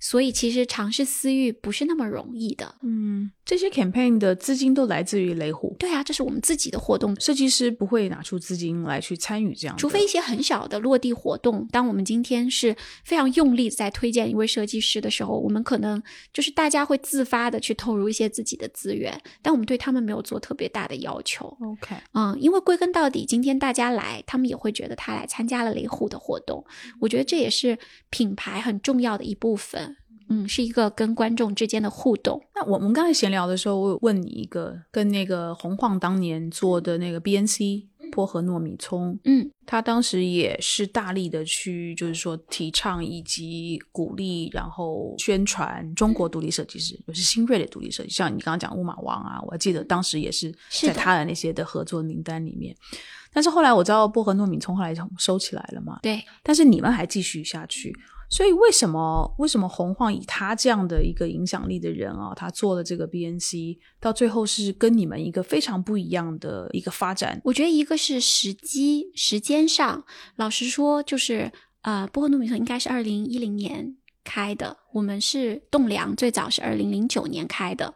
所以其实尝试私域不是那么容易的。嗯，这些 campaign 的资金都来自于雷虎，对啊，这是我们自己的活动，设计师不会拿出资金来去参与这样，除非一些很小的落地活动。当我们今天是非常用力在推荐一位设计师的时候，我们可能就是大家会自发的去投入一些自己的资源，但我们对他们没有做特别大的要求。OK。嗯，因为归根到底，今天大家来，他们也会觉得他来参加了雷虎的活动。我觉得这也是品牌很重要的一部分。嗯，是一个跟观众之间的互动。那我们刚才闲聊的时候，我有问你一个跟那个洪晃当年做的那个 BNC 薄荷糯米葱，嗯，他当时也是大力的去，就是说提倡以及鼓励，然后宣传中国独立设计师，就是新锐的独立设计，像你刚刚讲乌马王啊，我还记得当时也是在他的那些的合作名单里面。但是后来我知道薄荷糯米葱后来收起来了嘛，对，但是你们还继续下去，所以为什么为什么洪晃以他这样的一个影响力的人啊，他做了这个 BNC，到最后是跟你们一个非常不一样的一个发展？我觉得一个是时机时间上，老实说，就是呃，波克诺米特应该是二零一零年开的，我们是栋梁最早是二零零九年开的。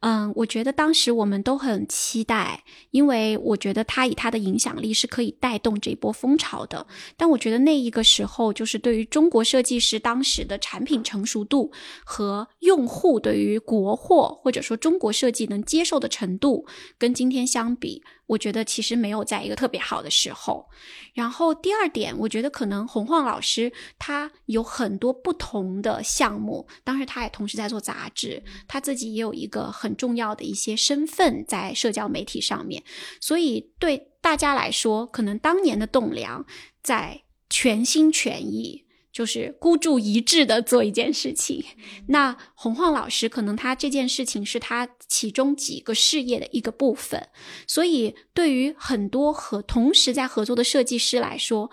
嗯，我觉得当时我们都很期待，因为我觉得他以他的影响力是可以带动这一波风潮的。但我觉得那一个时候，就是对于中国设计师当时的产品成熟度和用户对于国货或者说中国设计能接受的程度，跟今天相比，我觉得其实没有在一个特别好的时候。然后第二点，我觉得可能洪晃老师他有很多不同的项目，当时他也同时在做杂志，他自己也有一个很重要的一些身份在社交媒体上面，所以对大家来说，可能当年的栋梁在全心全意。就是孤注一掷的做一件事情，那洪晃老师可能他这件事情是他其中几个事业的一个部分，所以对于很多和同时在合作的设计师来说，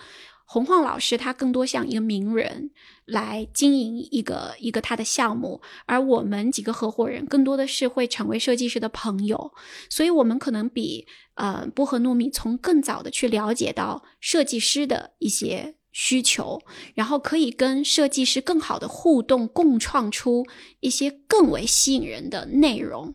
洪晃老师他更多像一个名人来经营一个一个他的项目，而我们几个合伙人更多的是会成为设计师的朋友，所以我们可能比呃薄荷糯米从更早的去了解到设计师的一些。需求，然后可以跟设计师更好的互动，共创出一些更为吸引人的内容。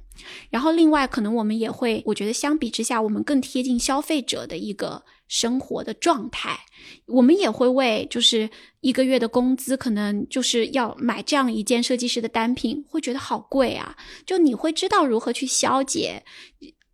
然后，另外可能我们也会，我觉得相比之下，我们更贴近消费者的一个生活的状态。我们也会为就是一个月的工资，可能就是要买这样一件设计师的单品，会觉得好贵啊。就你会知道如何去消解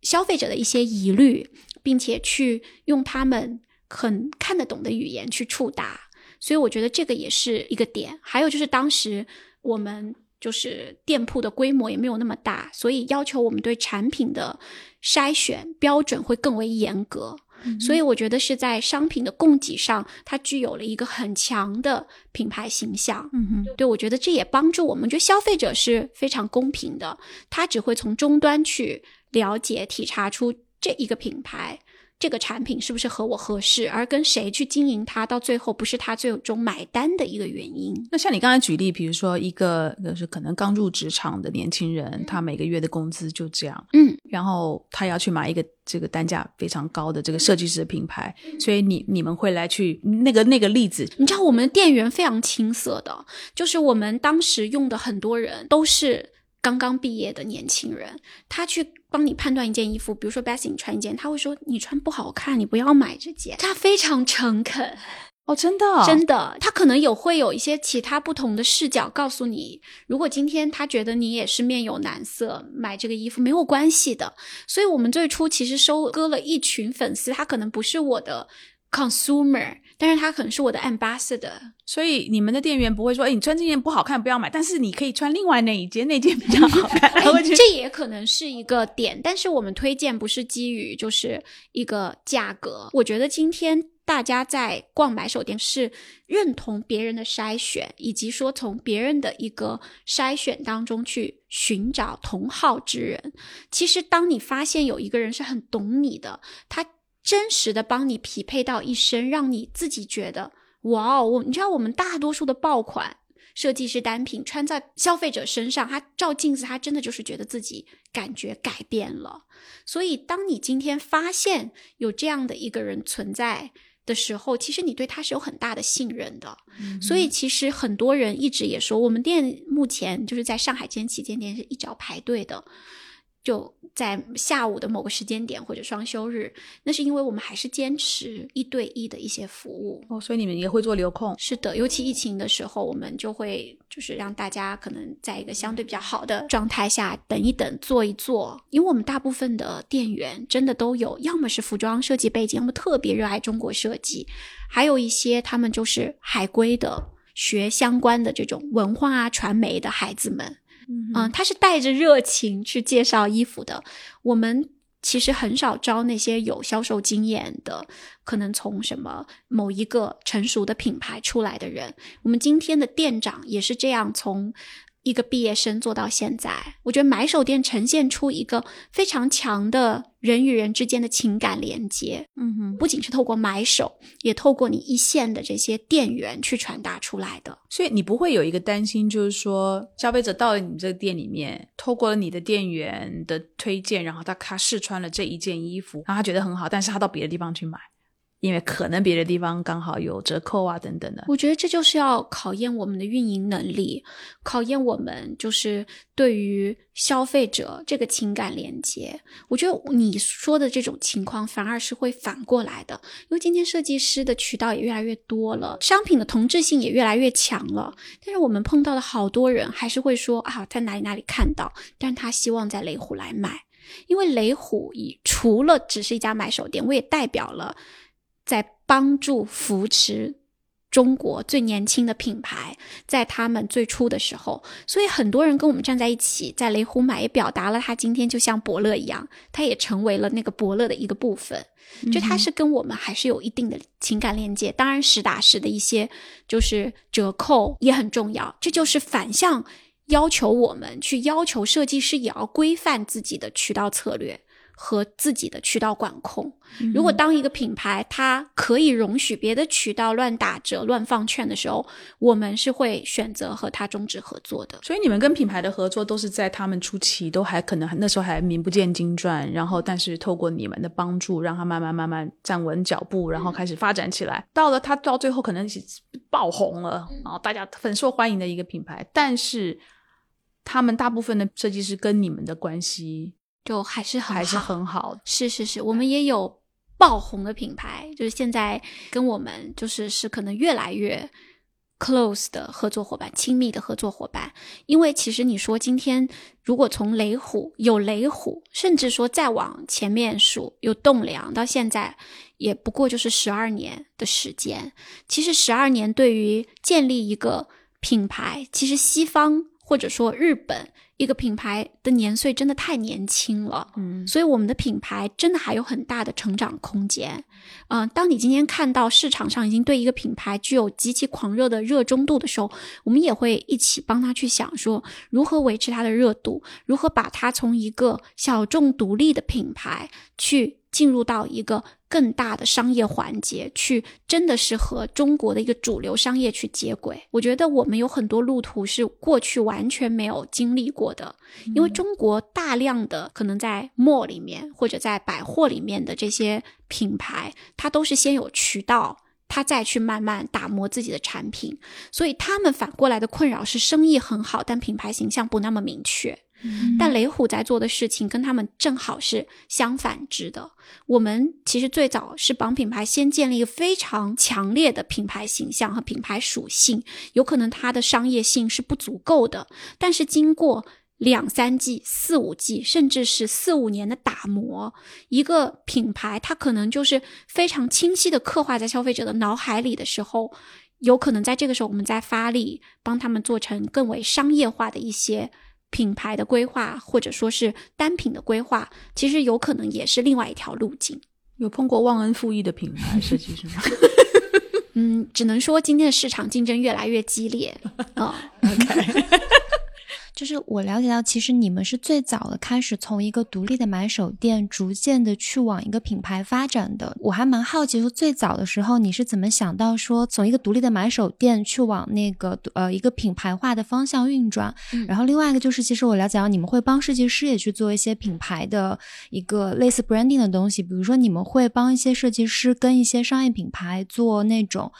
消费者的一些疑虑，并且去用他们。很看得懂的语言去触达，所以我觉得这个也是一个点。还有就是当时我们就是店铺的规模也没有那么大，所以要求我们对产品的筛选标准会更为严格。所以我觉得是在商品的供给上，它具有了一个很强的品牌形象。嗯哼，对，我觉得这也帮助我们，觉得消费者是非常公平的，他只会从终端去了解、体察出这一个品牌。这个产品是不是和我合适，而跟谁去经营它，到最后不是他最终买单的一个原因。那像你刚才举例，比如说一个就是可能刚入职场的年轻人，他每个月的工资就这样，嗯，然后他要去买一个这个单价非常高的这个设计师的品牌，所以你你们会来去那个那个例子，你知道我们店员非常青涩的，就是我们当时用的很多人都是刚刚毕业的年轻人，他去。帮你判断一件衣服，比如说 Bessy 你穿一件，他会说你穿不好看，你不要买这件。<laughs> 他非常诚恳哦，真的，真的，他可能有会有一些其他不同的视角告诉你，如果今天他觉得你也是面有难色，买这个衣服没有关系的。所以，我们最初其实收割了一群粉丝，他可能不是我的 consumer。但是他可能是我的 ambassador，所以你们的店员不会说：“哎，你穿这件不好看，不要买。”但是你可以穿另外那一件，那件比较好看。这也可能是一个点。但是我们推荐不是基于就是一个价格。我觉得今天大家在逛买手店是认同别人的筛选，以及说从别人的一个筛选当中去寻找同好之人。其实当你发现有一个人是很懂你的，他。真实的帮你匹配到一身，让你自己觉得哇哦！我你知道，我们大多数的爆款设计师单品穿在消费者身上，他照镜子，他真的就是觉得自己感觉改变了。所以，当你今天发现有这样的一个人存在的时候，其实你对他是有很大的信任的。所以，其实很多人一直也说，我们店目前就是在上海间旗舰店是一直要排队的。就在下午的某个时间点或者双休日，那是因为我们还是坚持一对一的一些服务哦，所以你们也会做流控。是的，尤其疫情的时候，我们就会就是让大家可能在一个相对比较好的状态下等一等，坐一坐。因为我们大部分的店员真的都有，要么是服装设计背景，要么特别热爱中国设计，还有一些他们就是海归的，学相关的这种文化啊、传媒的孩子们。嗯，他是带着热情去介绍衣服的。我们其实很少招那些有销售经验的，可能从什么某一个成熟的品牌出来的人。我们今天的店长也是这样从。一个毕业生做到现在，我觉得买手店呈现出一个非常强的人与人之间的情感连接。嗯哼，不仅是透过买手，也透过你一线的这些店员去传达出来的。所以你不会有一个担心，就是说消费者到了你这个店里面，透过了你的店员的推荐，然后他他试穿了这一件衣服，然后他觉得很好，但是他到别的地方去买。因为可能别的地方刚好有折扣啊，等等的。我觉得这就是要考验我们的运营能力，考验我们就是对于消费者这个情感连接。我觉得你说的这种情况反而是会反过来的，因为今天设计师的渠道也越来越多了，商品的同质性也越来越强了。但是我们碰到的好多人还是会说啊，在哪里哪里看到，但他希望在雷虎来买，因为雷虎以除了只是一家买手店，我也代表了。在帮助扶持中国最年轻的品牌，在他们最初的时候，所以很多人跟我们站在一起，在雷虎买，也表达了他今天就像伯乐一样，他也成为了那个伯乐的一个部分。就他是跟我们还是有一定的情感链接，当然实打实的一些就是折扣也很重要。这就是反向要求我们去要求设计师也要规范自己的渠道策略。和自己的渠道管控。如果当一个品牌它可以容许别的渠道乱打折、乱放券的时候，我们是会选择和他终止合作的。所以你们跟品牌的合作都是在他们初期都还可能那时候还名不见经传，然后但是透过你们的帮助，让他慢慢慢慢站稳脚步，然后开始发展起来。到了他到最后可能爆红了，然后大家很受欢迎的一个品牌。但是他们大部分的设计师跟你们的关系。就还是很还是很好，是是是，我们也有爆红的品牌，就是现在跟我们就是是可能越来越 close 的合作伙伴，亲密的合作伙伴。因为其实你说今天如果从雷虎有雷虎，甚至说再往前面数有栋梁，到现在也不过就是十二年的时间。其实十二年对于建立一个品牌，其实西方或者说日本。一个品牌的年岁真的太年轻了，嗯，所以我们的品牌真的还有很大的成长空间。嗯、当你今天看到市场上已经对一个品牌具有极其狂热的热衷度的时候，我们也会一起帮他去想说，如何维持它的热度，如何把它从一个小众独立的品牌去进入到一个更大的商业环节，去真的是和中国的一个主流商业去接轨。我觉得我们有很多路途是过去完全没有经历过的，因为中国大量的可能在 mall 里面或者在百货里面的这些品牌，它都是先有渠道。它再去慢慢打磨自己的产品，所以他们反过来的困扰是生意很好，但品牌形象不那么明确。但雷虎在做的事情跟他们正好是相反之的。我们其实最早是帮品牌先建立一个非常强烈的品牌形象和品牌属性，有可能它的商业性是不足够的，但是经过两三季、四五季，甚至是四五年的打磨，一个品牌它可能就是非常清晰的刻画在消费者的脑海里的时候，有可能在这个时候我们再发力，帮他们做成更为商业化的一些。品牌的规划，或者说是单品的规划，其实有可能也是另外一条路径。有碰过忘恩负义的品牌设计师吗？<laughs> 嗯，只能说今天的市场竞争越来越激烈啊。<laughs> OK，就是我了解到，其实你们是最早的开始从一个独立的买手店，逐渐的去往一个品牌发展的。我还蛮好奇，说最早的时候你是怎么想到说从一个独立的买手店去往那个呃一个品牌化的方向运转？嗯然后另外一个就是，其实我了解到你们会帮设计师也去做一些品牌的一个类似 branding 的东西，比如说你们会帮一些设计师跟一些商业品牌做那种。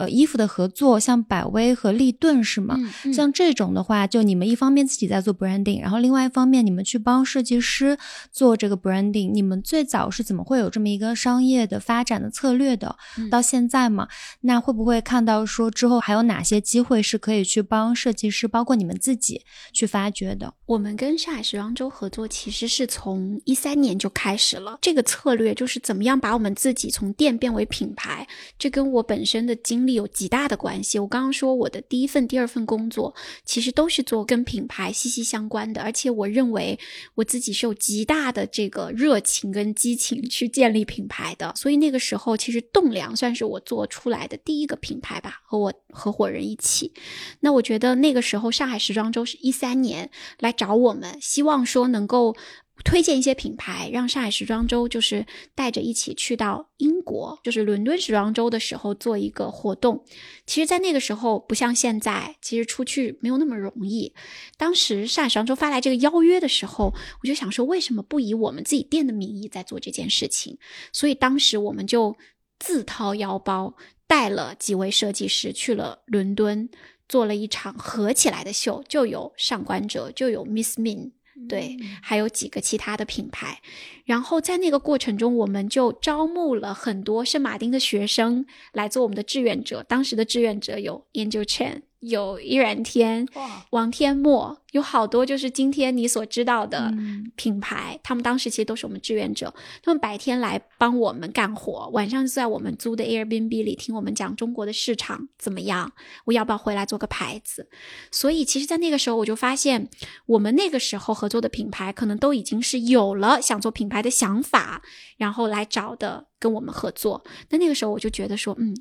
呃，衣服的合作，像百威和立顿是吗？嗯嗯像这种的话，就你们一方面自己在做 branding，然后另外一方面你们去帮设计师做这个 branding。你们最早是怎么会有这么一个商业的发展的策略的？嗯到现在嘛，那会不会看到说之后还有哪些机会是可以去帮设计师，包括你们自己去发掘的？我们跟上海时装周合作，其实是从一三年就开始了。这个策略就是怎么样把我们自己从店变为品牌，这跟我本身的经历有极大的关系。我刚刚说我的第一份、第二份工作，其实都是做跟品牌息息相关的，而且我认为我自己是有极大的这个热情跟激情去建立品牌的。所以那个时候，其实栋梁算是我做出来的第一个品牌吧，和我合伙人一起。那我觉得那个时候上海时装周是一三年来找我们，希望说能够推荐一些品牌，让上海时装周就是带着一起去到英国，就是伦敦时装周的时候做一个活动。其实，在那个时候不像现在，其实出去没有那么容易。当时上海时装周发来这个邀约的时候，我就想说，为什么不以我们自己店的名义在做这件事情？所以当时我们就自掏腰包。带了几位设计师去了伦敦，做了一场合起来的秀，就有上官哲，就有 Miss Min，对，还有几个其他的品牌。然后在那个过程中，我们就招募了很多圣马丁的学生来做我们的志愿者。当时的志愿者有 Angel Chen，有依然天、王天墨，有好多就是今天你所知道的嗯品牌，他们当时其实都是我们志愿者，他们白天来帮我们干活，晚上就在我们租的 Airbnb 里听我们讲中国的市场怎么样，我要不要回来做个牌子？所以其实，在那个时候我就发现，我们那个时候合作的品牌可能都已经是有了想做品牌的想法，然后来找的跟我们合作。那那个时候我就觉得说，嗯，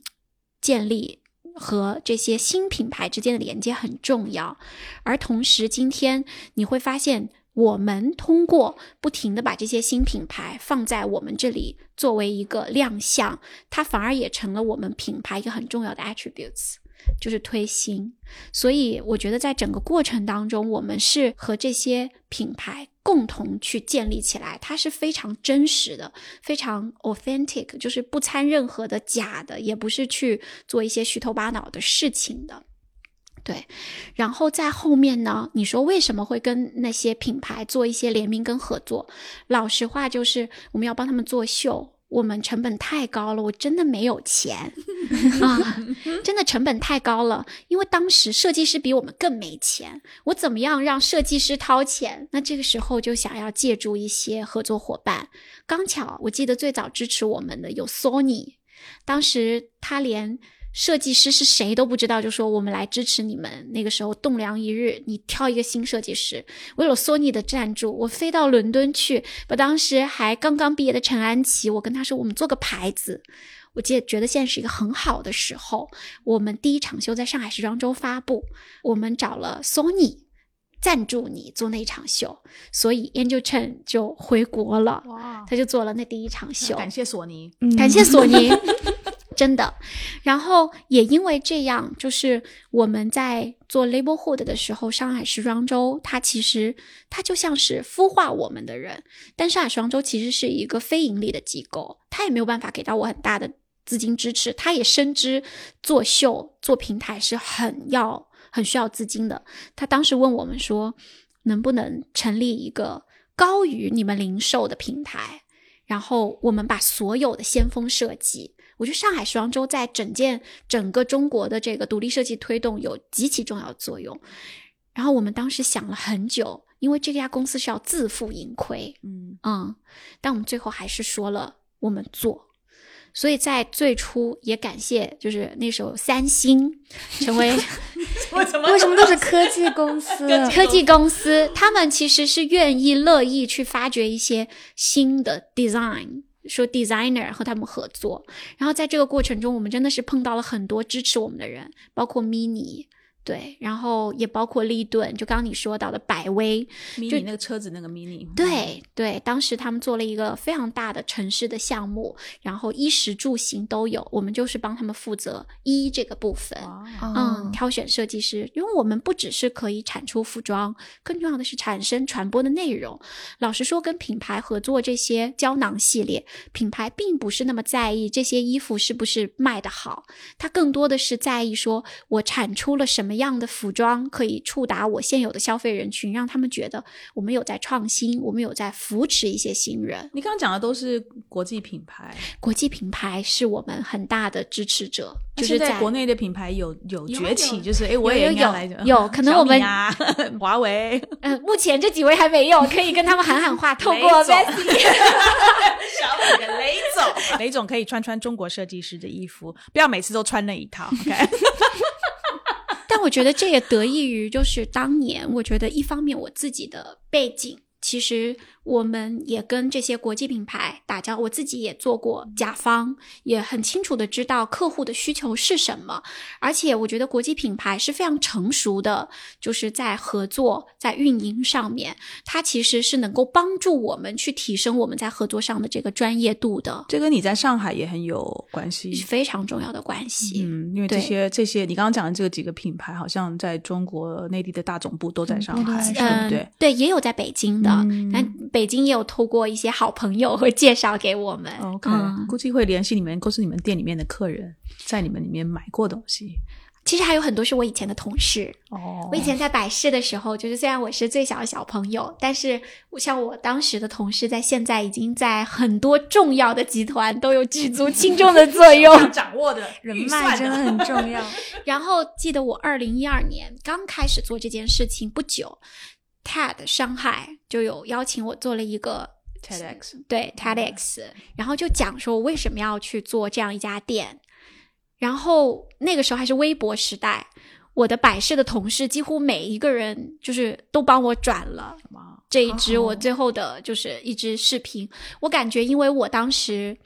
建立。和这些新品牌之间的连接很重要，而同时，今天你会发现，我们通过不停的把这些新品牌放在我们这里作为一个亮相，它反而也成了我们品牌一个很重要的 attributes，就是推新。所以，我觉得在整个过程当中，我们是和这些品牌共同去建立起来，它是非常真实的，非常 authentic，就是不掺任何的假的，也不是去做一些虚头巴脑的事情的。对，然后在后面呢，你说为什么会跟那些品牌做一些联名跟合作？老实话就是我们要帮他们做秀。我们成本太高了，我真的没有钱啊，真的成本太高了。因为当时设计师比我们更没钱，我怎么样让设计师掏钱？那这个时候就想要借助一些合作伙伴。刚巧我记得最早支持我们的有 Sony，当时他连设计师是谁都不知道，就说我们来支持你们。那个时候栋梁一日，你挑一个新设计师。为了索尼的赞助，我飞到伦敦去，把当时还刚刚毕业的陈安琪，我跟他说，我们做个牌子。我记得觉得现在是一个很好的时候，我们第一场秀在上海时装周发布，我们找了 Sony 赞助你做那场秀，所以 Angel Chen 就回国了，哇，他就做了那第一场秀。感谢索尼，嗯感谢索尼，真的。然后也因为这样，就是我们在做 Label Hood 的时候，上海时装周它其实它就像是孵化我们的人，但上海时装周其实是一个非盈利的机构，它也没有办法给到我很大的资金支持，它也深知做秀做平台是很要很需要资金的。他当时问我们说，能不能成立一个高于你们零售的平台？然后我们把所有的先锋设计，我觉得上海时装周在整件整个中国的这个独立设计推动有极其重要的作用。然后我们当时想了很久，因为这家公司是要自负盈亏，嗯，嗯，但我们最后还是说了我们做。所以在最初也感谢，就是那时候三星成为 <laughs> 为什么为什么都是科技公 <laughs> 司？科技公司，他们其实是愿意乐意去发掘一些新的 design，说 designer 和他们合作。然后在这个过程中，我们真的是碰到了很多支持我们的人，包括 mini。对，然后也包括利顿，就刚刚你说到的百威，mini 那个车子那个 mini，对对，当时他们做了一个非常大的城市的项目，然后衣食住行都有，我们就是帮他们负责衣这个部分。哇，嗯，哦，挑选设计师，因为我们不只是可以产出服装，更重要的是产生传播的内容。老实说，跟品牌合作这些胶囊系列，品牌并不是那么在意这些衣服是不是卖得好，它更多的是在意说我产出了什么样的服装可以触达我现有的消费人群，让他们觉得我们有在创新，我们有在扶持一些新人。你刚刚讲的都是国际品牌，国际品牌是我们很大的支持者，就是在国内的品牌有有有崛起，就是哎，我也有有 <laughs> 可能我们啊，<laughs> 华为，嗯，<laughs> 目前这几位还没有，可以跟他们喊喊话，透过雷总。Vessi 小李的雷总，雷总可以穿穿中国设计师的衣服，不要每次都穿那一套。OK，我觉得这也得益于，就是当年，我觉得一方面我自己的背景，其实我们也跟这些国际品牌打交，我自己也做过甲方，也很清楚的知道客户的需求是什么。而且我觉得国际品牌是非常成熟的，就是在合作、在运营上面，它其实是能够帮助我们去提升我们在合作上的这个专业度的，这跟你在上海也很有关系是。非常重要的关系。嗯，因为这些这些你刚刚讲的这几个品牌，好像在中国内地的大总部都在上海，嗯对不对？对，也有在北京的，嗯但北京也有透过一些好朋友会介绍给我们。OK，、嗯估计会联系你们，都是你们店里面的客人，在你们里面买过东西。其实还有很多是我以前的同事。哦我以前在百事的时候，就是虽然我是最小的小朋友，但是我像我当时的同事，在现在已经在很多重要的集团都有举足轻重的作用。<laughs> 掌握的人脉真的很重要。<laughs> 然后记得我二零一二年刚开始做这件事情不久，TED 上海就有邀请我做了一个 TEDx 对 TEDx，然后就讲说我为什么要去做这样一家店。然后那个时候还是微博时代，我的百事的同事几乎每一个人就是都帮我转了这一支我最后的就是一支视频。我感觉，因为我当时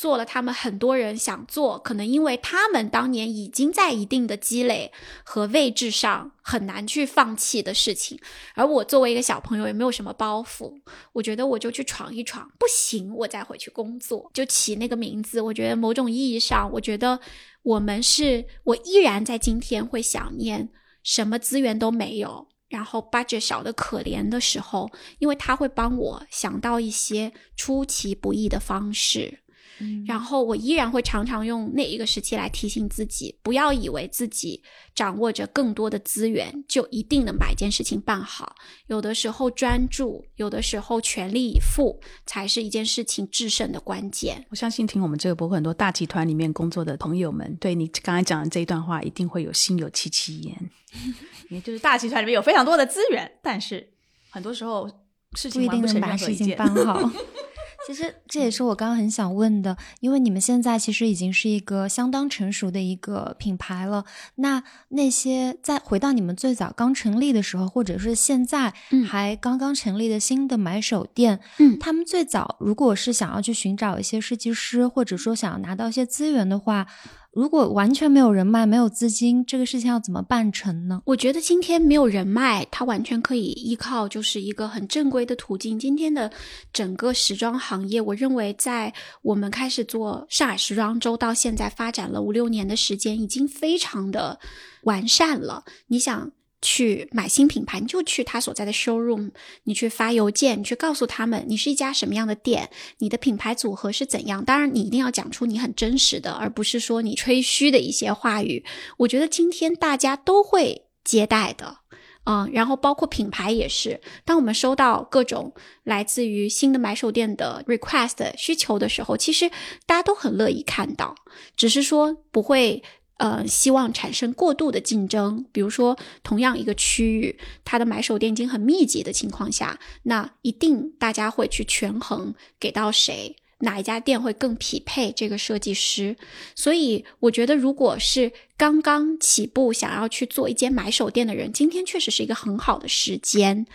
做了他们很多人想做，可能因为他们当年已经在一定的积累和位置上很难去放弃的事情，而我作为一个小朋友也没有什么包袱，我觉得我就去闯一闯，不行我再回去工作，就起那个名字。我觉得某种意义上，我觉得我们是我依然在今天会想念什么资源都没有。然后 budget 少的可怜的时候，因为他会帮我想到一些出其不意的方式，嗯然后我依然会常常用那一个时期来提醒自己，不要以为自己掌握着更多的资源就一定能把一件事情办好。有的时候专注，有的时候全力以赴，才是一件事情制胜的关键。我相信听我们这个博客很多大集团里面工作的朋友们，对你刚才讲的这一段话，一定会有心有戚戚焉。<laughs> 也就是大集团里面有非常多的资源，但是很多时候事不一定能把事情。办好。<laughs> 其实这也是我刚刚很想问的，因为你们现在其实已经是一个相当成熟的一个品牌了。那那些在回到你们最早刚成立的时候，或者是现在还刚刚成立的新的买手店，嗯，他们最早如果是想要去寻找一些设计师，或者说想要拿到一些资源的话。如果完全没有人脉、没有资金，这个事情要怎么办成呢？我觉得今天没有人脉，它完全可以依靠就是一个很正规的途径。今天的整个时装行业，我认为在我们开始做上海时装周到现在发展了五六年的时间，已经非常的完善了。你想？去买新品牌，你就去他所在的 showroom，你去发邮件，你去告诉他们你是一家什么样的店，你的品牌组合是怎样。当然，你一定要讲出你很真实的，而不是说你吹嘘的一些话语。我觉得今天大家都会接待的，嗯，然后包括品牌也是。当我们收到各种来自于新的买手店的 request 需求的时候，其实大家都很乐意看到，只是说不会。呃，希望产生过度的竞争，比如说同样一个区域，它的买手店已经很密集的情况下，那一定大家会去权衡给到谁。哪一家店会更匹配这个设计师？所以我觉得，如果是刚刚起步想要去做一间买手店的人，今天确实是一个很好的时间。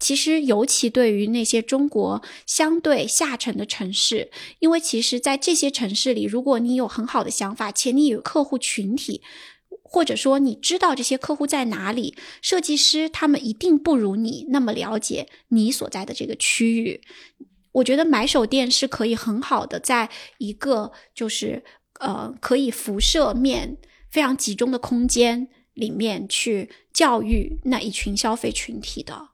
其实，尤其对于那些中国相对下沉的城市，因为其实，在这些城市里，如果你有很好的想法，且你有客户群体，或者说你知道这些客户在哪里，设计师他们一定不如你那么了解你所在的这个区域。我觉得买手店是可以很好的在一个就是呃可以辐射面非常集中的空间里面去教育那一群消费群体的，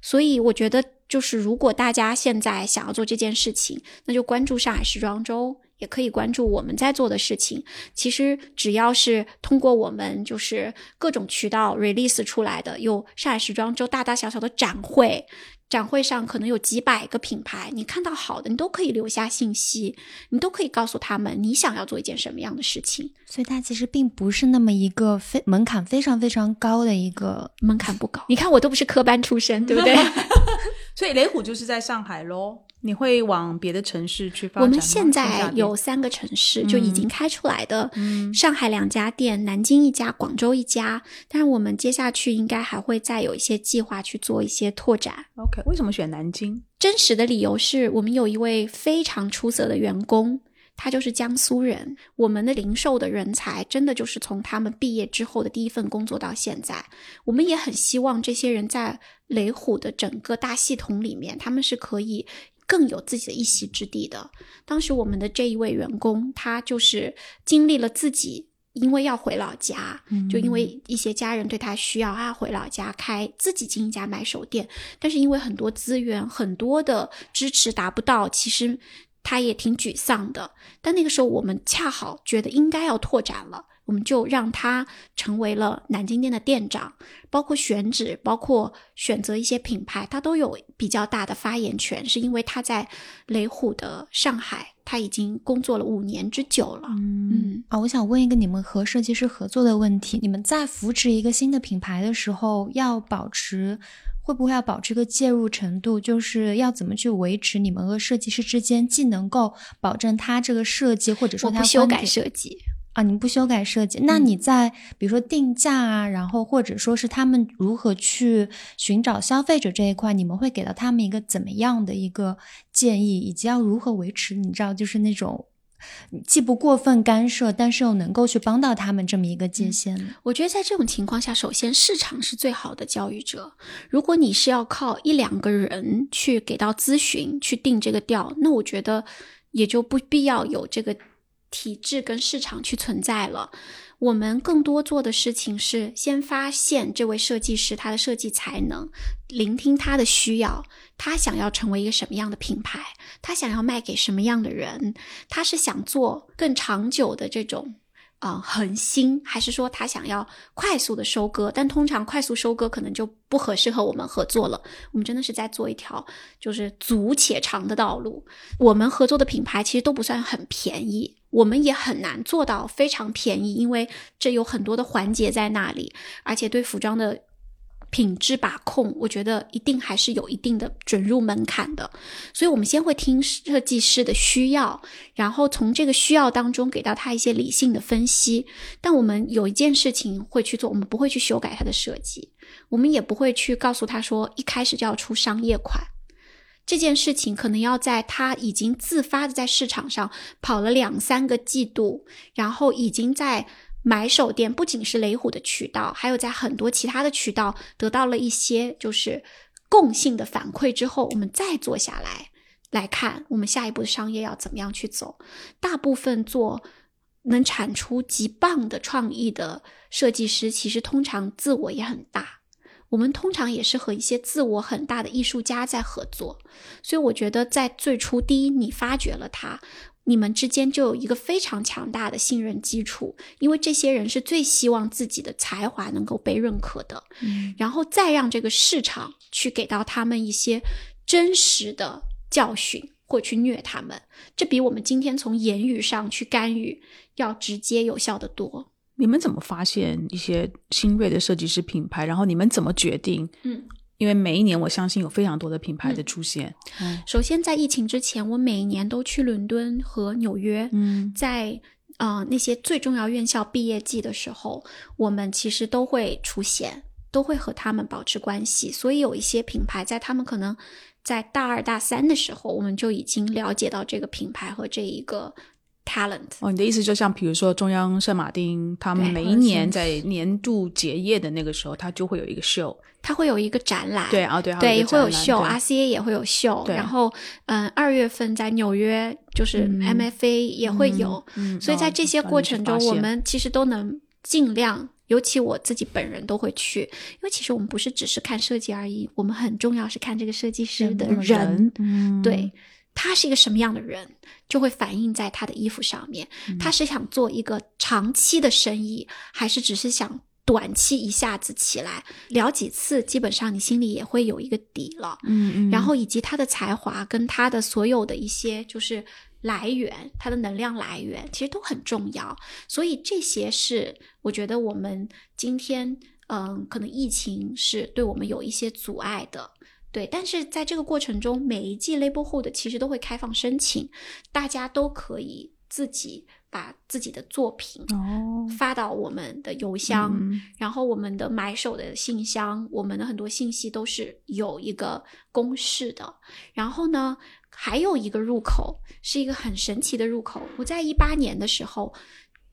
所以我觉得就是如果大家现在想要做这件事情，那就关注上海时装周，也可以关注我们在做的事情。其实只要是通过我们就是各种渠道 release 出来的，有上海时装周大大小小的展会。展会上可能有几百个品牌，你看到好的，你都可以留下信息，你都可以告诉他们你想要做一件什么样的事情。所以它其实并不是那么一个非门槛非常非常高的一个门槛不高。你看我都不是科班出身，对不对？<laughs> 所以雷虎就是在上海喽。你会往别的城市去发展我们现在有三个城市就已经开出来的，上海两家店，南京一家，广州一家。但是我们接下去应该还会再有一些计划去做一些拓展。OK，为什么选南京？真实的理由是我们有一位非常出色的员工，他就是江苏人。我们的零售的人才真的就是从他们毕业之后的第一份工作到现在，我们也很希望这些人在雷虎的整个大系统里面，他们是可以。更有自己的一席之地的。当时我们的这一位员工，他就是经历了自己因为要回老家，就因为一些家人对他需要，啊回老家开自己经营一家买手店。但是因为很多资源、很多的支持达不到，其实他也挺沮丧的。但那个时候我们恰好觉得应该要拓展了。我们就让他成为了南京店的店长，包括选址，包括选择一些品牌，他都有比较大的发言权。是因为他在雷虎的上海，他已经工作了五年之久了。嗯啊，我想问一个你们和设计师合作的问题：你们在扶持一个新的品牌的时候，要保持会不会要保持个介入程度？就是要怎么去维持你们和设计师之间，既能够保证他这个设计，或者说他不修改设计。啊，你不修改设计，那你在比如说定价啊，然后或者说是他们如何去寻找消费者这一块，你们会给到他们一个怎么样的一个建议，以及要如何维持，你知道，就是那种既不过分干涉，但是又能够去帮到他们这么一个界限。我觉得在这种情况下，首先市场是最好的教育者。如果你是要靠一两个人去给到咨询去定这个调，那我觉得也就不必要有这个。体制跟市场去存在了，我们更多做的事情是先发现这位设计师他的设计才能，聆听他的需要，他想要成为一个什么样的品牌，他想要卖给什么样的人，他是想做更长久的这种。啊，恒心还是说他想要快速的收割？但通常快速收割可能就不合适和我们合作了。我们真的是在做一条就是足且长的道路。我们合作的品牌其实都不算很便宜，我们也很难做到非常便宜，因为这有很多的环节在那里，而且对服装的品质把控，我觉得一定还是有一定的准入门槛的。所以，我们先会听设计师的需要，然后从这个需要当中给到他一些理性的分析。但我们有一件事情会去做，我们不会去修改他的设计，我们也不会去告诉他说一开始就要出商业款。这件事情可能要在他已经自发的在市场上跑了两三个季度，然后已经在买手店，不仅是雷虎的渠道，还有在很多其他的渠道得到了一些就是共性的反馈之后，我们再坐下来来看我们下一步的商业要怎么样去走。大部分做能产出极棒的创意的设计师，其实通常自我也很大。我们通常也是和一些自我很大的艺术家在合作，所以我觉得在最初，第一，你发掘了他，你们之间就有一个非常强大的信任基础，因为这些人是最希望自己的才华能够被认可的，嗯，然后再让这个市场去给到他们一些真实的教训，或去虐他们，这比我们今天从言语上去干预要直接有效的多。你们怎么发现一些新锐的设计师品牌？然后你们怎么决定？嗯，因为每一年我相信有非常多的品牌的出现。嗯首先，在疫情之前，我每一年都去伦敦和纽约，嗯在呃那些最重要院校毕业季的时候，我们其实都会出现，都会和他们保持关系。所以有一些品牌在他们可能在大二大三的时候，我们就已经了解到这个品牌和这一个 talent。哦，你的意思就像比如说中央圣马丁，他们每一年在年度结业的那个时候，他就会有一个秀。他会有一个展览，对啊，对，啊对，一个会有秀，RCA 也会有秀，对然后嗯，二月份在纽约就是嗯 MFA 也会有，嗯，所以在哦这些过程中，我们其实都能尽量，尤其我自己本人都会去，因为其实我们不是只是看设计而已，我们很重要是看这个设计师的人，嗯，对。他是一个什么样的人，就会反映在他的衣服上面。嗯他是想做一个长期的生意，还是只是想短期一下子起来？聊几次，基本上你心里也会有一个底了。嗯嗯，然后以及他的才华跟他的所有的一些就是来源，他的能量来源其实都很重要。所以这些是我觉得我们今天嗯，可能疫情是对我们有一些阻碍的。对，但是在这个过程中，每一季 Labelhood 其实都会开放申请，大家都可以自己把自己的作品哦，发到我们的邮箱，嗯然后我们的买手的信箱，我们的很多信息都是有一个公示的。然后呢，还有一个入口是一个很神奇的入口。我在一八年的时候，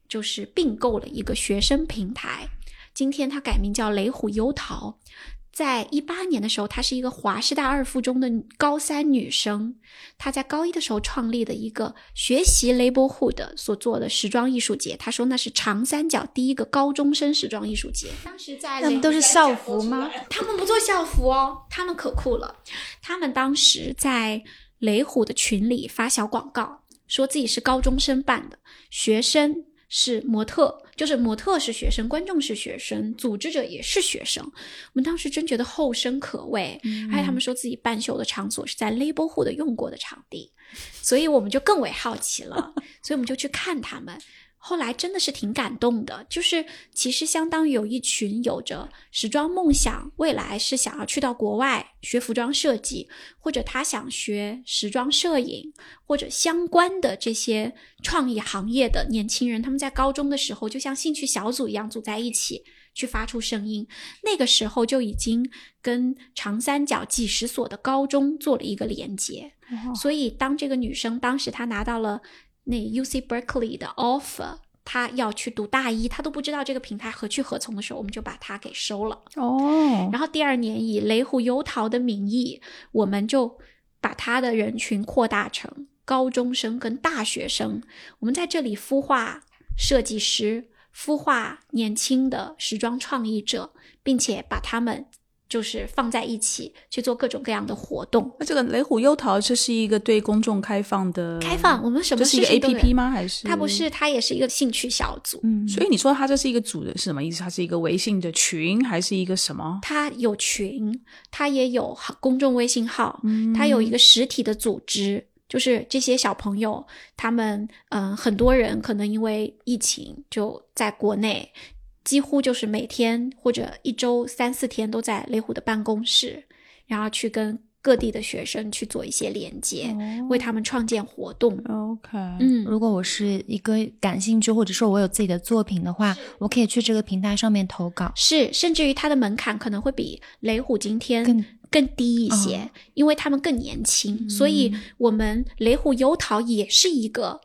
就是并购了一个学生平台，今天它改名叫雷虎优淘。在一八年的时候，她是一个华师大二附中的高三女生，她在高一的时候创立的一个学习 Labelhood 所做的时装艺术节。她说那是长三角第一个高中生时装艺术节。当时在那不都是校服吗？他们不做校服哦，他们可酷了。他们当时在雷虎的群里发小广告，说自己是高中生办的，学生是模特，就是模特是学生，观众是学生，组织者也是学生。我们当时真觉得后生可畏，还有他们说自己办秀的场所是在 Labelhood 用过的场地，所以我们就更为好奇了，<laughs> 所以我们就去看他们。后来真的是挺感动的，就是其实相当于有一群有着时装梦想，未来是想要去到国外学服装设计，或者他想学时装摄影或者相关的这些创意行业的年轻人，他们在高中的时候就像兴趣小组一样组在一起。去发出声音，那个时候就已经跟长三角几十所的高中做了一个连接，所以当这个女生当时她拿到了那 UC Berkeley 的 offer，他要去读大一，他都不知道这个平台何去何从的时候，我们就把他给收了。哦，然后第二年以雷虎优淘的名义，我们就把他的人群扩大成高中生跟大学生，我们在这里孵化设计师。孵化年轻的时装创意者，并且把他们就是放在一起去做各种各样的活动。那这个雷虎优淘这是一个对公众开放的开放，我们什么这是一个事情都 A P P 吗？还是它不是，它也是一个兴趣小组。嗯，所以你说它这是一个组的是什么意思？它是一个微信的群，还是一个什么？它有群，它也有公众微信号，嗯它有一个实体的组织。就是这些小朋友，他们嗯、呃很多人可能因为疫情就在国内，几乎就是每天或者一周三四天都在雷虎的办公室，然后去跟各地的学生去做一些连接，为他们创建活动。OK，嗯，如果我是一个感兴趣，或者说我有自己的作品的话，我可以去这个平台上面投稿。是，甚至于它的门槛可能会比雷虎今天更更低一些，嗯因为他们更年轻，所以我们雷虎优淘也是一个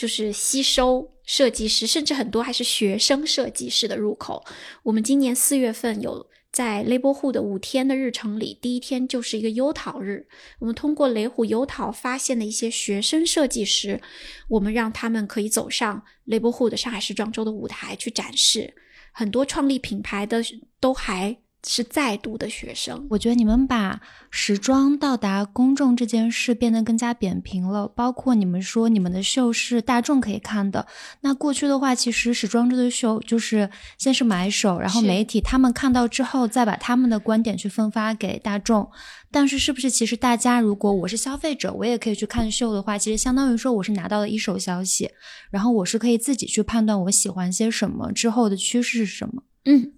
就是吸收设计师，甚至很多还是学生设计师的入口。我们今年四月份有。在 Label Hu 的五天的日程里，第一天就是一个优淘日。我们通过雷虎优淘发现的一些学生设计师，我们让他们可以走上 Label Hu 的上海时装周的舞台去展示。很多创立品牌的都还是在读的学生。我觉得你们把时装到达公众这件事变得更加扁平了，包括你们说你们的秀是大众可以看的。那过去的话，其实时装周的秀就是先是买手，然后媒体他们看到之后，再把他们的观点去分发给大众。但是，是不是其实大家如果我是消费者，我也可以去看秀的话，其实相当于说我是拿到了一手消息，然后我是可以自己去判断我喜欢些什么，之后的趋势是什么。嗯，嗯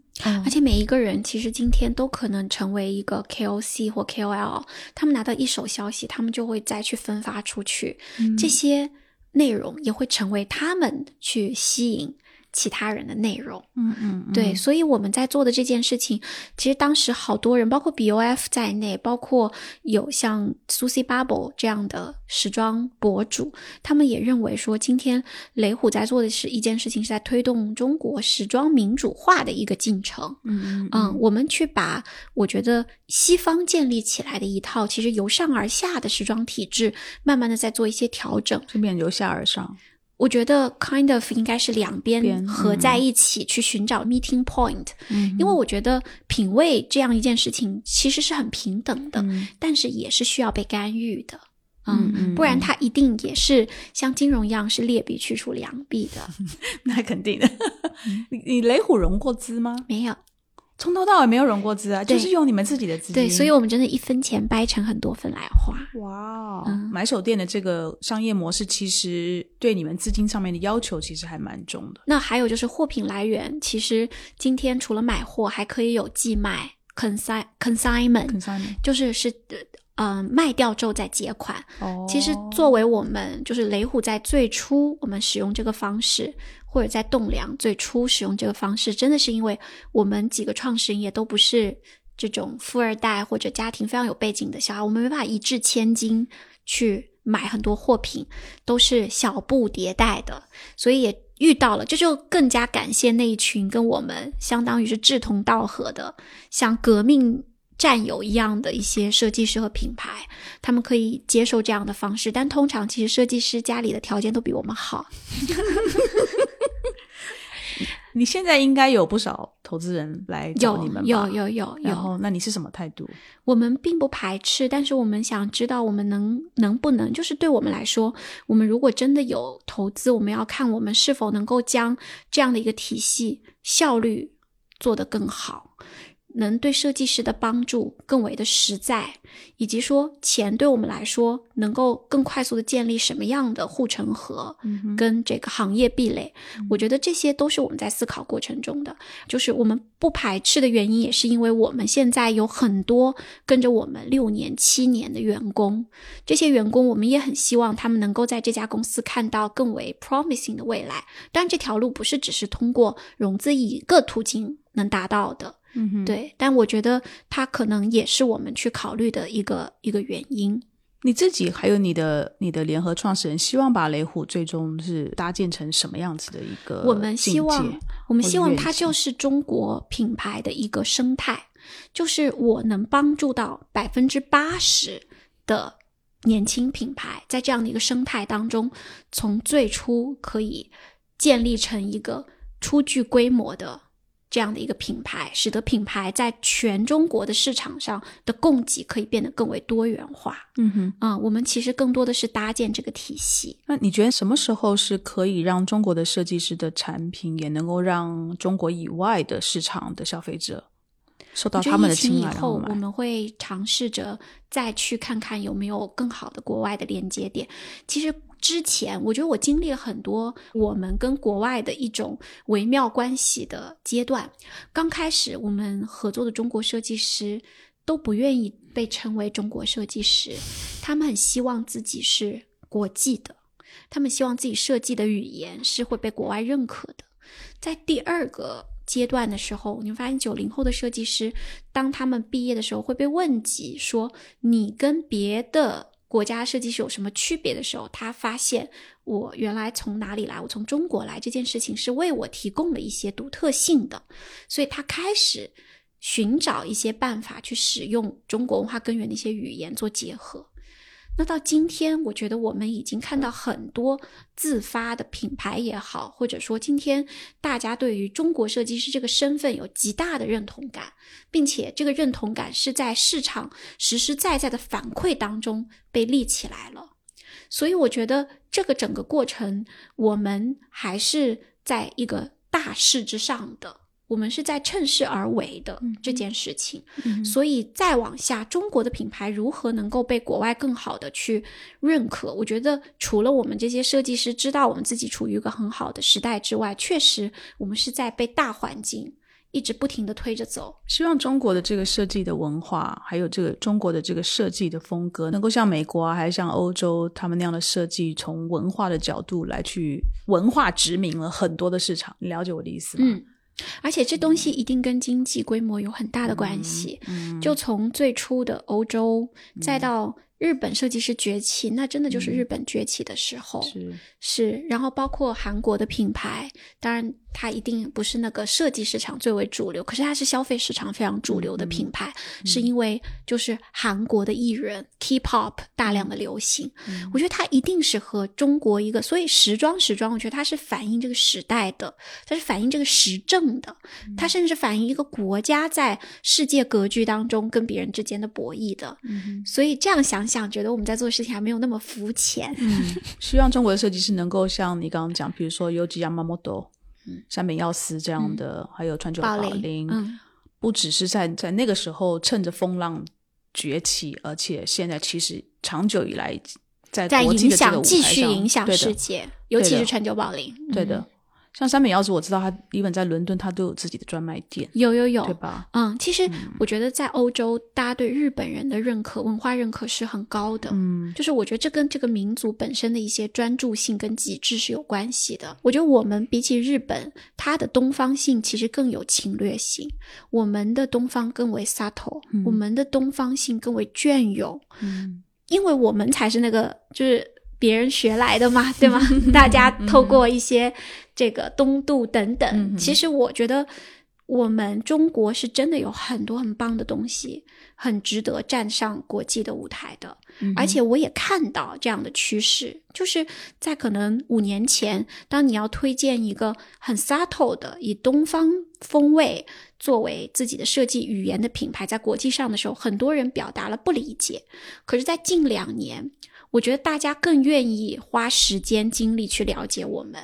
而且每一个人其实今天都可能成为一个 KOC 或 KOL，他们拿到一手消息，他们就会再去分发出去，这些内容也会成为他们去吸引其他人的内容。嗯嗯，嗯对，所以我们在做的这件事情，其实当时好多人，包括 BOF 在内，包括有像 Susie Bubble 这样的时装博主，他们也认为说，今天雷虎在做的是一件事情，是在推动中国时装民主化的一个进程。嗯嗯嗯，我们去把我觉得西方建立起来的一套其实由上而下的时装体制，慢慢的在做一些调整。顺便由下而上。我觉得 kind of 应该是两边边合在一起去寻找 meeting point，、嗯因为我觉得品味这样一件事情其实是很平等的，嗯但是也是需要被干预的。嗯嗯不然它一定也是像金融一样是劣币驱逐良币的。<laughs> 那肯定的。你你雷虎融过资吗？没有，从头到尾没有融过资啊，就是用你们自己的资金。对，所以我们真的一分钱掰成很多份来花。哇哦，嗯买手店的这个商业模式，其实对你们资金上面的要求其实还蛮重的。那还有就是货品来源，其实今天除了买货，还可以有寄卖 consign consignment，consignment 就是是嗯、呃卖掉之后再结款。哦其实作为我们就是雷虎在最初我们使用这个方式，或者在栋梁最初使用这个方式，真的是因为我们几个创始人也都不是这种富二代或者家庭非常有背景的小孩，我们没办法一掷千金去买很多货品，都是小步迭代的，所以也遇到了，这就更加感谢那一群跟我们相当于是志同道合的，像革命。战友一样的一些设计师和品牌，他们可以接受这样的方式，但通常其实设计师家里的条件都比我们好。<laughs> 你现在应该有不少投资人来找有你们吧？有有有有，然后，那你是什么态度？我们并不排斥，但是我们想知道我们能能不能，就是对我们来说，我们如果真的有投资，我们要看我们是否能够将这样的一个体系效率做得更好，能对设计师的帮助更为的实在，以及说钱对我们来说能够更快速的建立什么样的护城河，嗯跟这个行业壁垒，我觉得这些都是我们在思考过程中的。就是我们不排斥的原因，也是因为我们现在有很多跟着我们六年、七年的员工，这些员工我们也很希望他们能够在这家公司看到更为 promising 的未来。但，这条路不是只是通过融资一个途径能达到的。嗯哼，对，但我觉得它可能也是我们去考虑的一个一个原因。你自己还有你的你的联合创始人，希望把雷虎最终是搭建成什么样子的一个我们希望，我们希望它就是中国品牌的一个生态，就是我能帮助到百分之八十的年轻品牌，在这样的一个生态当中，从最初可以建立成一个初具规模的。这样的一个品牌，使得品牌在全中国的市场上的供给可以变得更为多元化。嗯哼。啊、我们其实更多的是搭建这个体系。那你觉得什么时候是可以让中国的设计师的产品也能够让中国以外的市场的消费者受到他们的青睐，以后我们会尝试着再去看看有没有更好的国外的连接点。其实之前，我觉得我经历了很多我们跟国外的一种微妙关系的阶段。刚开始，我们合作的中国设计师都不愿意被称为中国设计师，他们很希望自己是国际的，他们希望自己设计的语言是会被国外认可的。在第二个阶段的时候，你会发现九零后的设计师，当他们毕业的时候会被问及说你跟别的国家设计是有什么区别的时候，他发现我原来从哪里来，我从中国来这件事情是为我提供了一些独特性的，所以他开始寻找一些办法去使用中国文化根源的一些语言做结合。那到今天，我觉得我们已经看到很多自发的品牌也好，或者说今天大家对于中国设计师这个身份有极大的认同感，并且这个认同感是在市场实实在在的反馈当中被立起来了。所以我觉得这个整个过程，我们还是在一个大势之上的。我们是在趁势而为的这件事情，嗯所以再往下，中国的品牌如何能够被国外更好的去认可？我觉得除了我们这些设计师知道我们自己处于一个很好的时代之外，确实我们是在被大环境一直不停的推着走。希望中国的这个设计的文化，还有这个中国的这个设计的风格，能够像美国啊，还是像欧洲他们那样的设计，从文化的角度来去文化殖民了很多的市场。你了解我的意思吗？嗯，而且这东西一定跟经济规模有很大的关系。嗯，就从最初的欧洲，再到日本设计师崛起，那真的就是日本崛起的时候。是是，然后包括韩国的品牌，当然它一定不是那个设计市场最为主流，可是它是消费市场非常主流的品牌，是因为就是韩国的艺人 K-pop 大量的流行，我觉得它一定是和中国一个，所以时装时装，我觉得它是反映这个时代的，它是反映这个时政的，它甚至反映一个国家在世界格局当中跟别人之间的博弈的，嗯所以这样想想，觉得我们在做的事情还没有那么肤浅。嗯，<laughs> 希望中国的设计师能够像你刚刚讲，比如说 Yoji Yamamoto、嗯山本耀司这样的，还有川久保林玲，嗯。不只是在在那个时候趁着风浪崛起，而且现在其实长久以来在在国际的这个影响，继舞台上续影响世界，尤其是川久保玲。对的嗯，像山本耀司，我知道他 even 在伦敦，他都有自己的专卖店，有有有，对吧？嗯，其实我觉得在欧洲，大家对日本人的认可、文化认可是很高的。嗯就是我觉得这跟这个民族本身的一些专注性跟极致是有关系的。我觉得我们比起日本，它的东方性其实更有侵略性，我们的东方更为 subtle，、嗯我们的东方性更为隽永，嗯因为我们才是那个就是别人学来的嘛，<laughs> 对吗？<laughs> 大家透过一些这个东渡等等，其实我觉得我们中国是真的有很多很棒的东西，很值得站上国际的舞台的。嗯而且我也看到这样的趋势，就是在可能五年前，当你要推荐一个很 subtle 的以东方风味作为自己的设计语言的品牌，在国际上的时候，很多人表达了不理解。可是，在近两年，我觉得大家更愿意花时间精力去了解我们。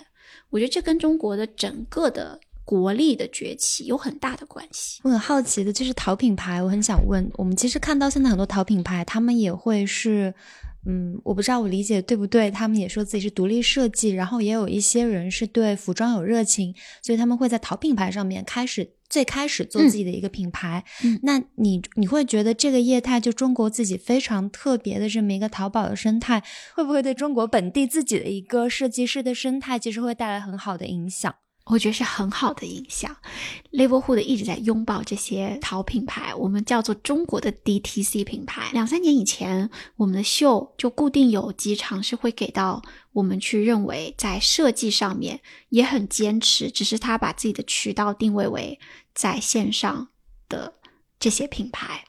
我觉得这跟中国的整个的国力的崛起有很大的关系。我很好奇的就是淘品牌，我很想问，我们其实看到现在很多淘品牌，他们也会是，嗯，我不知道我理解对不对，他们也说自己是独立设计，然后也有一些人是对服装有热情，所以他们会在淘品牌上面开始最开始做自己的一个品牌。嗯那你你会觉得这个业态就中国自己非常特别的这么一个淘宝的生态，会不会对中国本地自己的一个设计师的生态，其实会带来很好的影响？我觉得是很好的影响。Labelhood 一直在拥抱这些淘品牌，我们叫做中国的 DTC 品牌。两三年以前，我们的秀就固定有几场是会给到我们去认为在设计上面也很坚持，只是他把自己的渠道定位为在线上的这些品牌。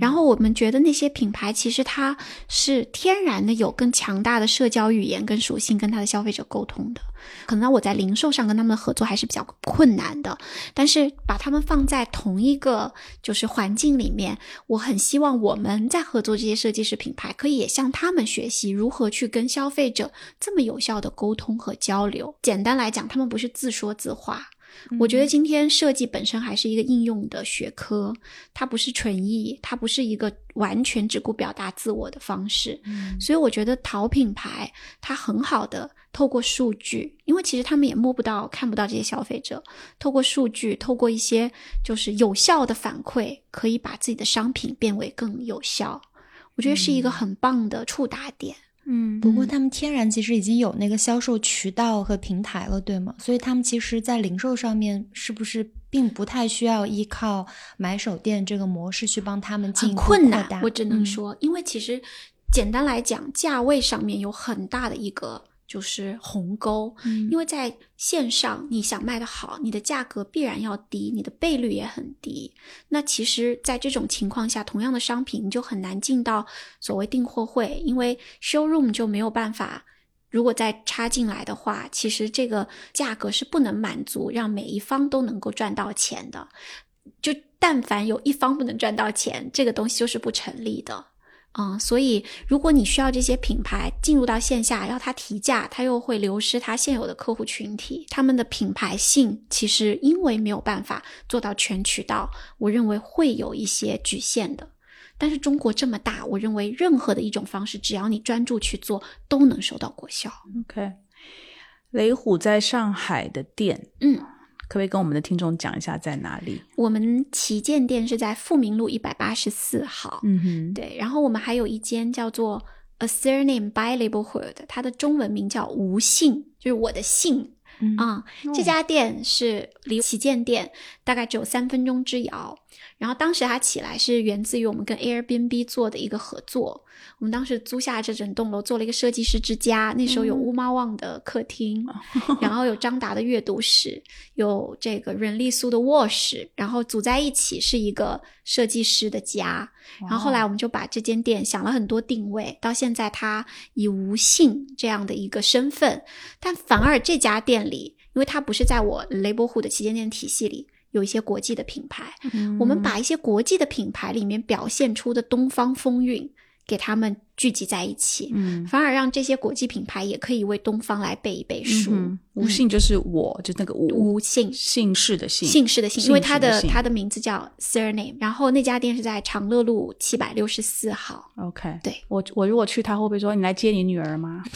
然后我们觉得那些品牌其实它是天然的有更强大的社交语言跟属性，跟它的消费者沟通的。可能我在零售上跟他们的合作还是比较困难的，但是把他们放在同一个就是环境里面，我很希望我们在合作这些设计师品牌，可以也向他们学习如何去跟消费者这么有效的沟通和交流。简单来讲，他们不是自说自话。我觉得今天设计本身还是一个应用的学科，它不是纯艺，它不是一个完全只顾表达自我的方式。所以我觉得淘品牌它很好的透过数据，因为其实他们也摸不到、看不到这些消费者，透过数据，透过一些就是有效的反馈，可以把自己的商品变为更有效。我觉得是一个很棒的触达点。嗯，不过他们天然其实已经有那个销售渠道和平台了，对吗？所以他们其实，在零售上面是不是并不太需要依靠买手店这个模式去帮他们进很困难？我只能说，因为其实简单来讲，价位上面有很大的一个。就是鸿沟，因为在线上你想卖的好，你的价格必然要低，你的倍率也很低。那其实，在这种情况下，同样的商品你就很难进到所谓订货会，因为 showroom 就没有办法。如果再插进来的话，其实这个价格是不能满足让每一方都能够赚到钱的。就但凡有一方不能赚到钱，这个东西就是不成立的。嗯，所以如果你需要这些品牌进入到线下，要它提价，它又会流失它现有的客户群体，他们的品牌性其实因为没有办法做到全渠道，我认为会有一些局限的。但是中国这么大，我认为任何的一种方式，只要你专注去做，都能收到果效。OK，雷虎在上海的店，嗯。可不可以跟我们的听众讲一下在哪里？我们旗舰店是在富民路一百八十四号。嗯哼，对。然后我们还有一间叫做 A Surname by Labelhood，它的中文名叫无姓，就是我的姓啊。这家店是离旗舰店大概只有三分钟之遥。然后当时它起来是源自于我们跟 Airbnb 做的一个合作，我们当时租下这整栋楼做了一个设计师之家，那时候有乌猫旺的客厅，<laughs> 然后有张达的阅读室，有这个任丽苏的卧室，然后组在一起是一个设计师的家。然后后来我们就把这间店想了很多定位，到现在它以无姓这样的一个身份，但反而这家店里，因为它不是在我 Labelhood 的旗舰店体系里。有一些国际的品牌，我们把一些国际的品牌里面表现出的东方风韵，给他们聚集在一起，嗯，反而让这些国际品牌也可以为东方来背一背书。吴姓就是我，就那个吴，吴姓姓氏的姓，姓氏的姓，因为他的他的名字叫 surname。然后那家店是在长乐路七百六十四号。OK，对我我如果去，他会不会说你来接你女儿吗？<laughs>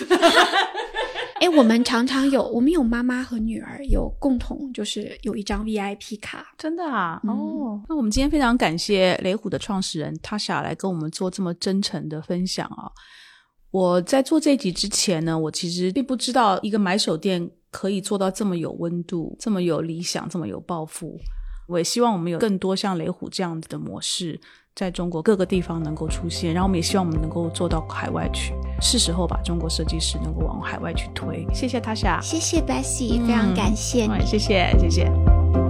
哎，我们常常有，我们有妈妈和女儿有共同，就是有一张 VIP 卡，真的啊。哦，那我们今天非常感谢雷虎的创始人 Tasha 来跟我们做这么真诚的分享啊。我在做这集之前呢，我其实并不知道一个买手店可以做到这么有温度、这么有理想、这么有抱负。我也希望我们有更多像雷虎这样子的模式。在中国各个地方能够出现，然后我们也希望我们能够做到海外去，是时候把中国设计师能够往海外去推。谢谢他夏，谢谢 Bessy，非常感谢你，谢谢谢谢。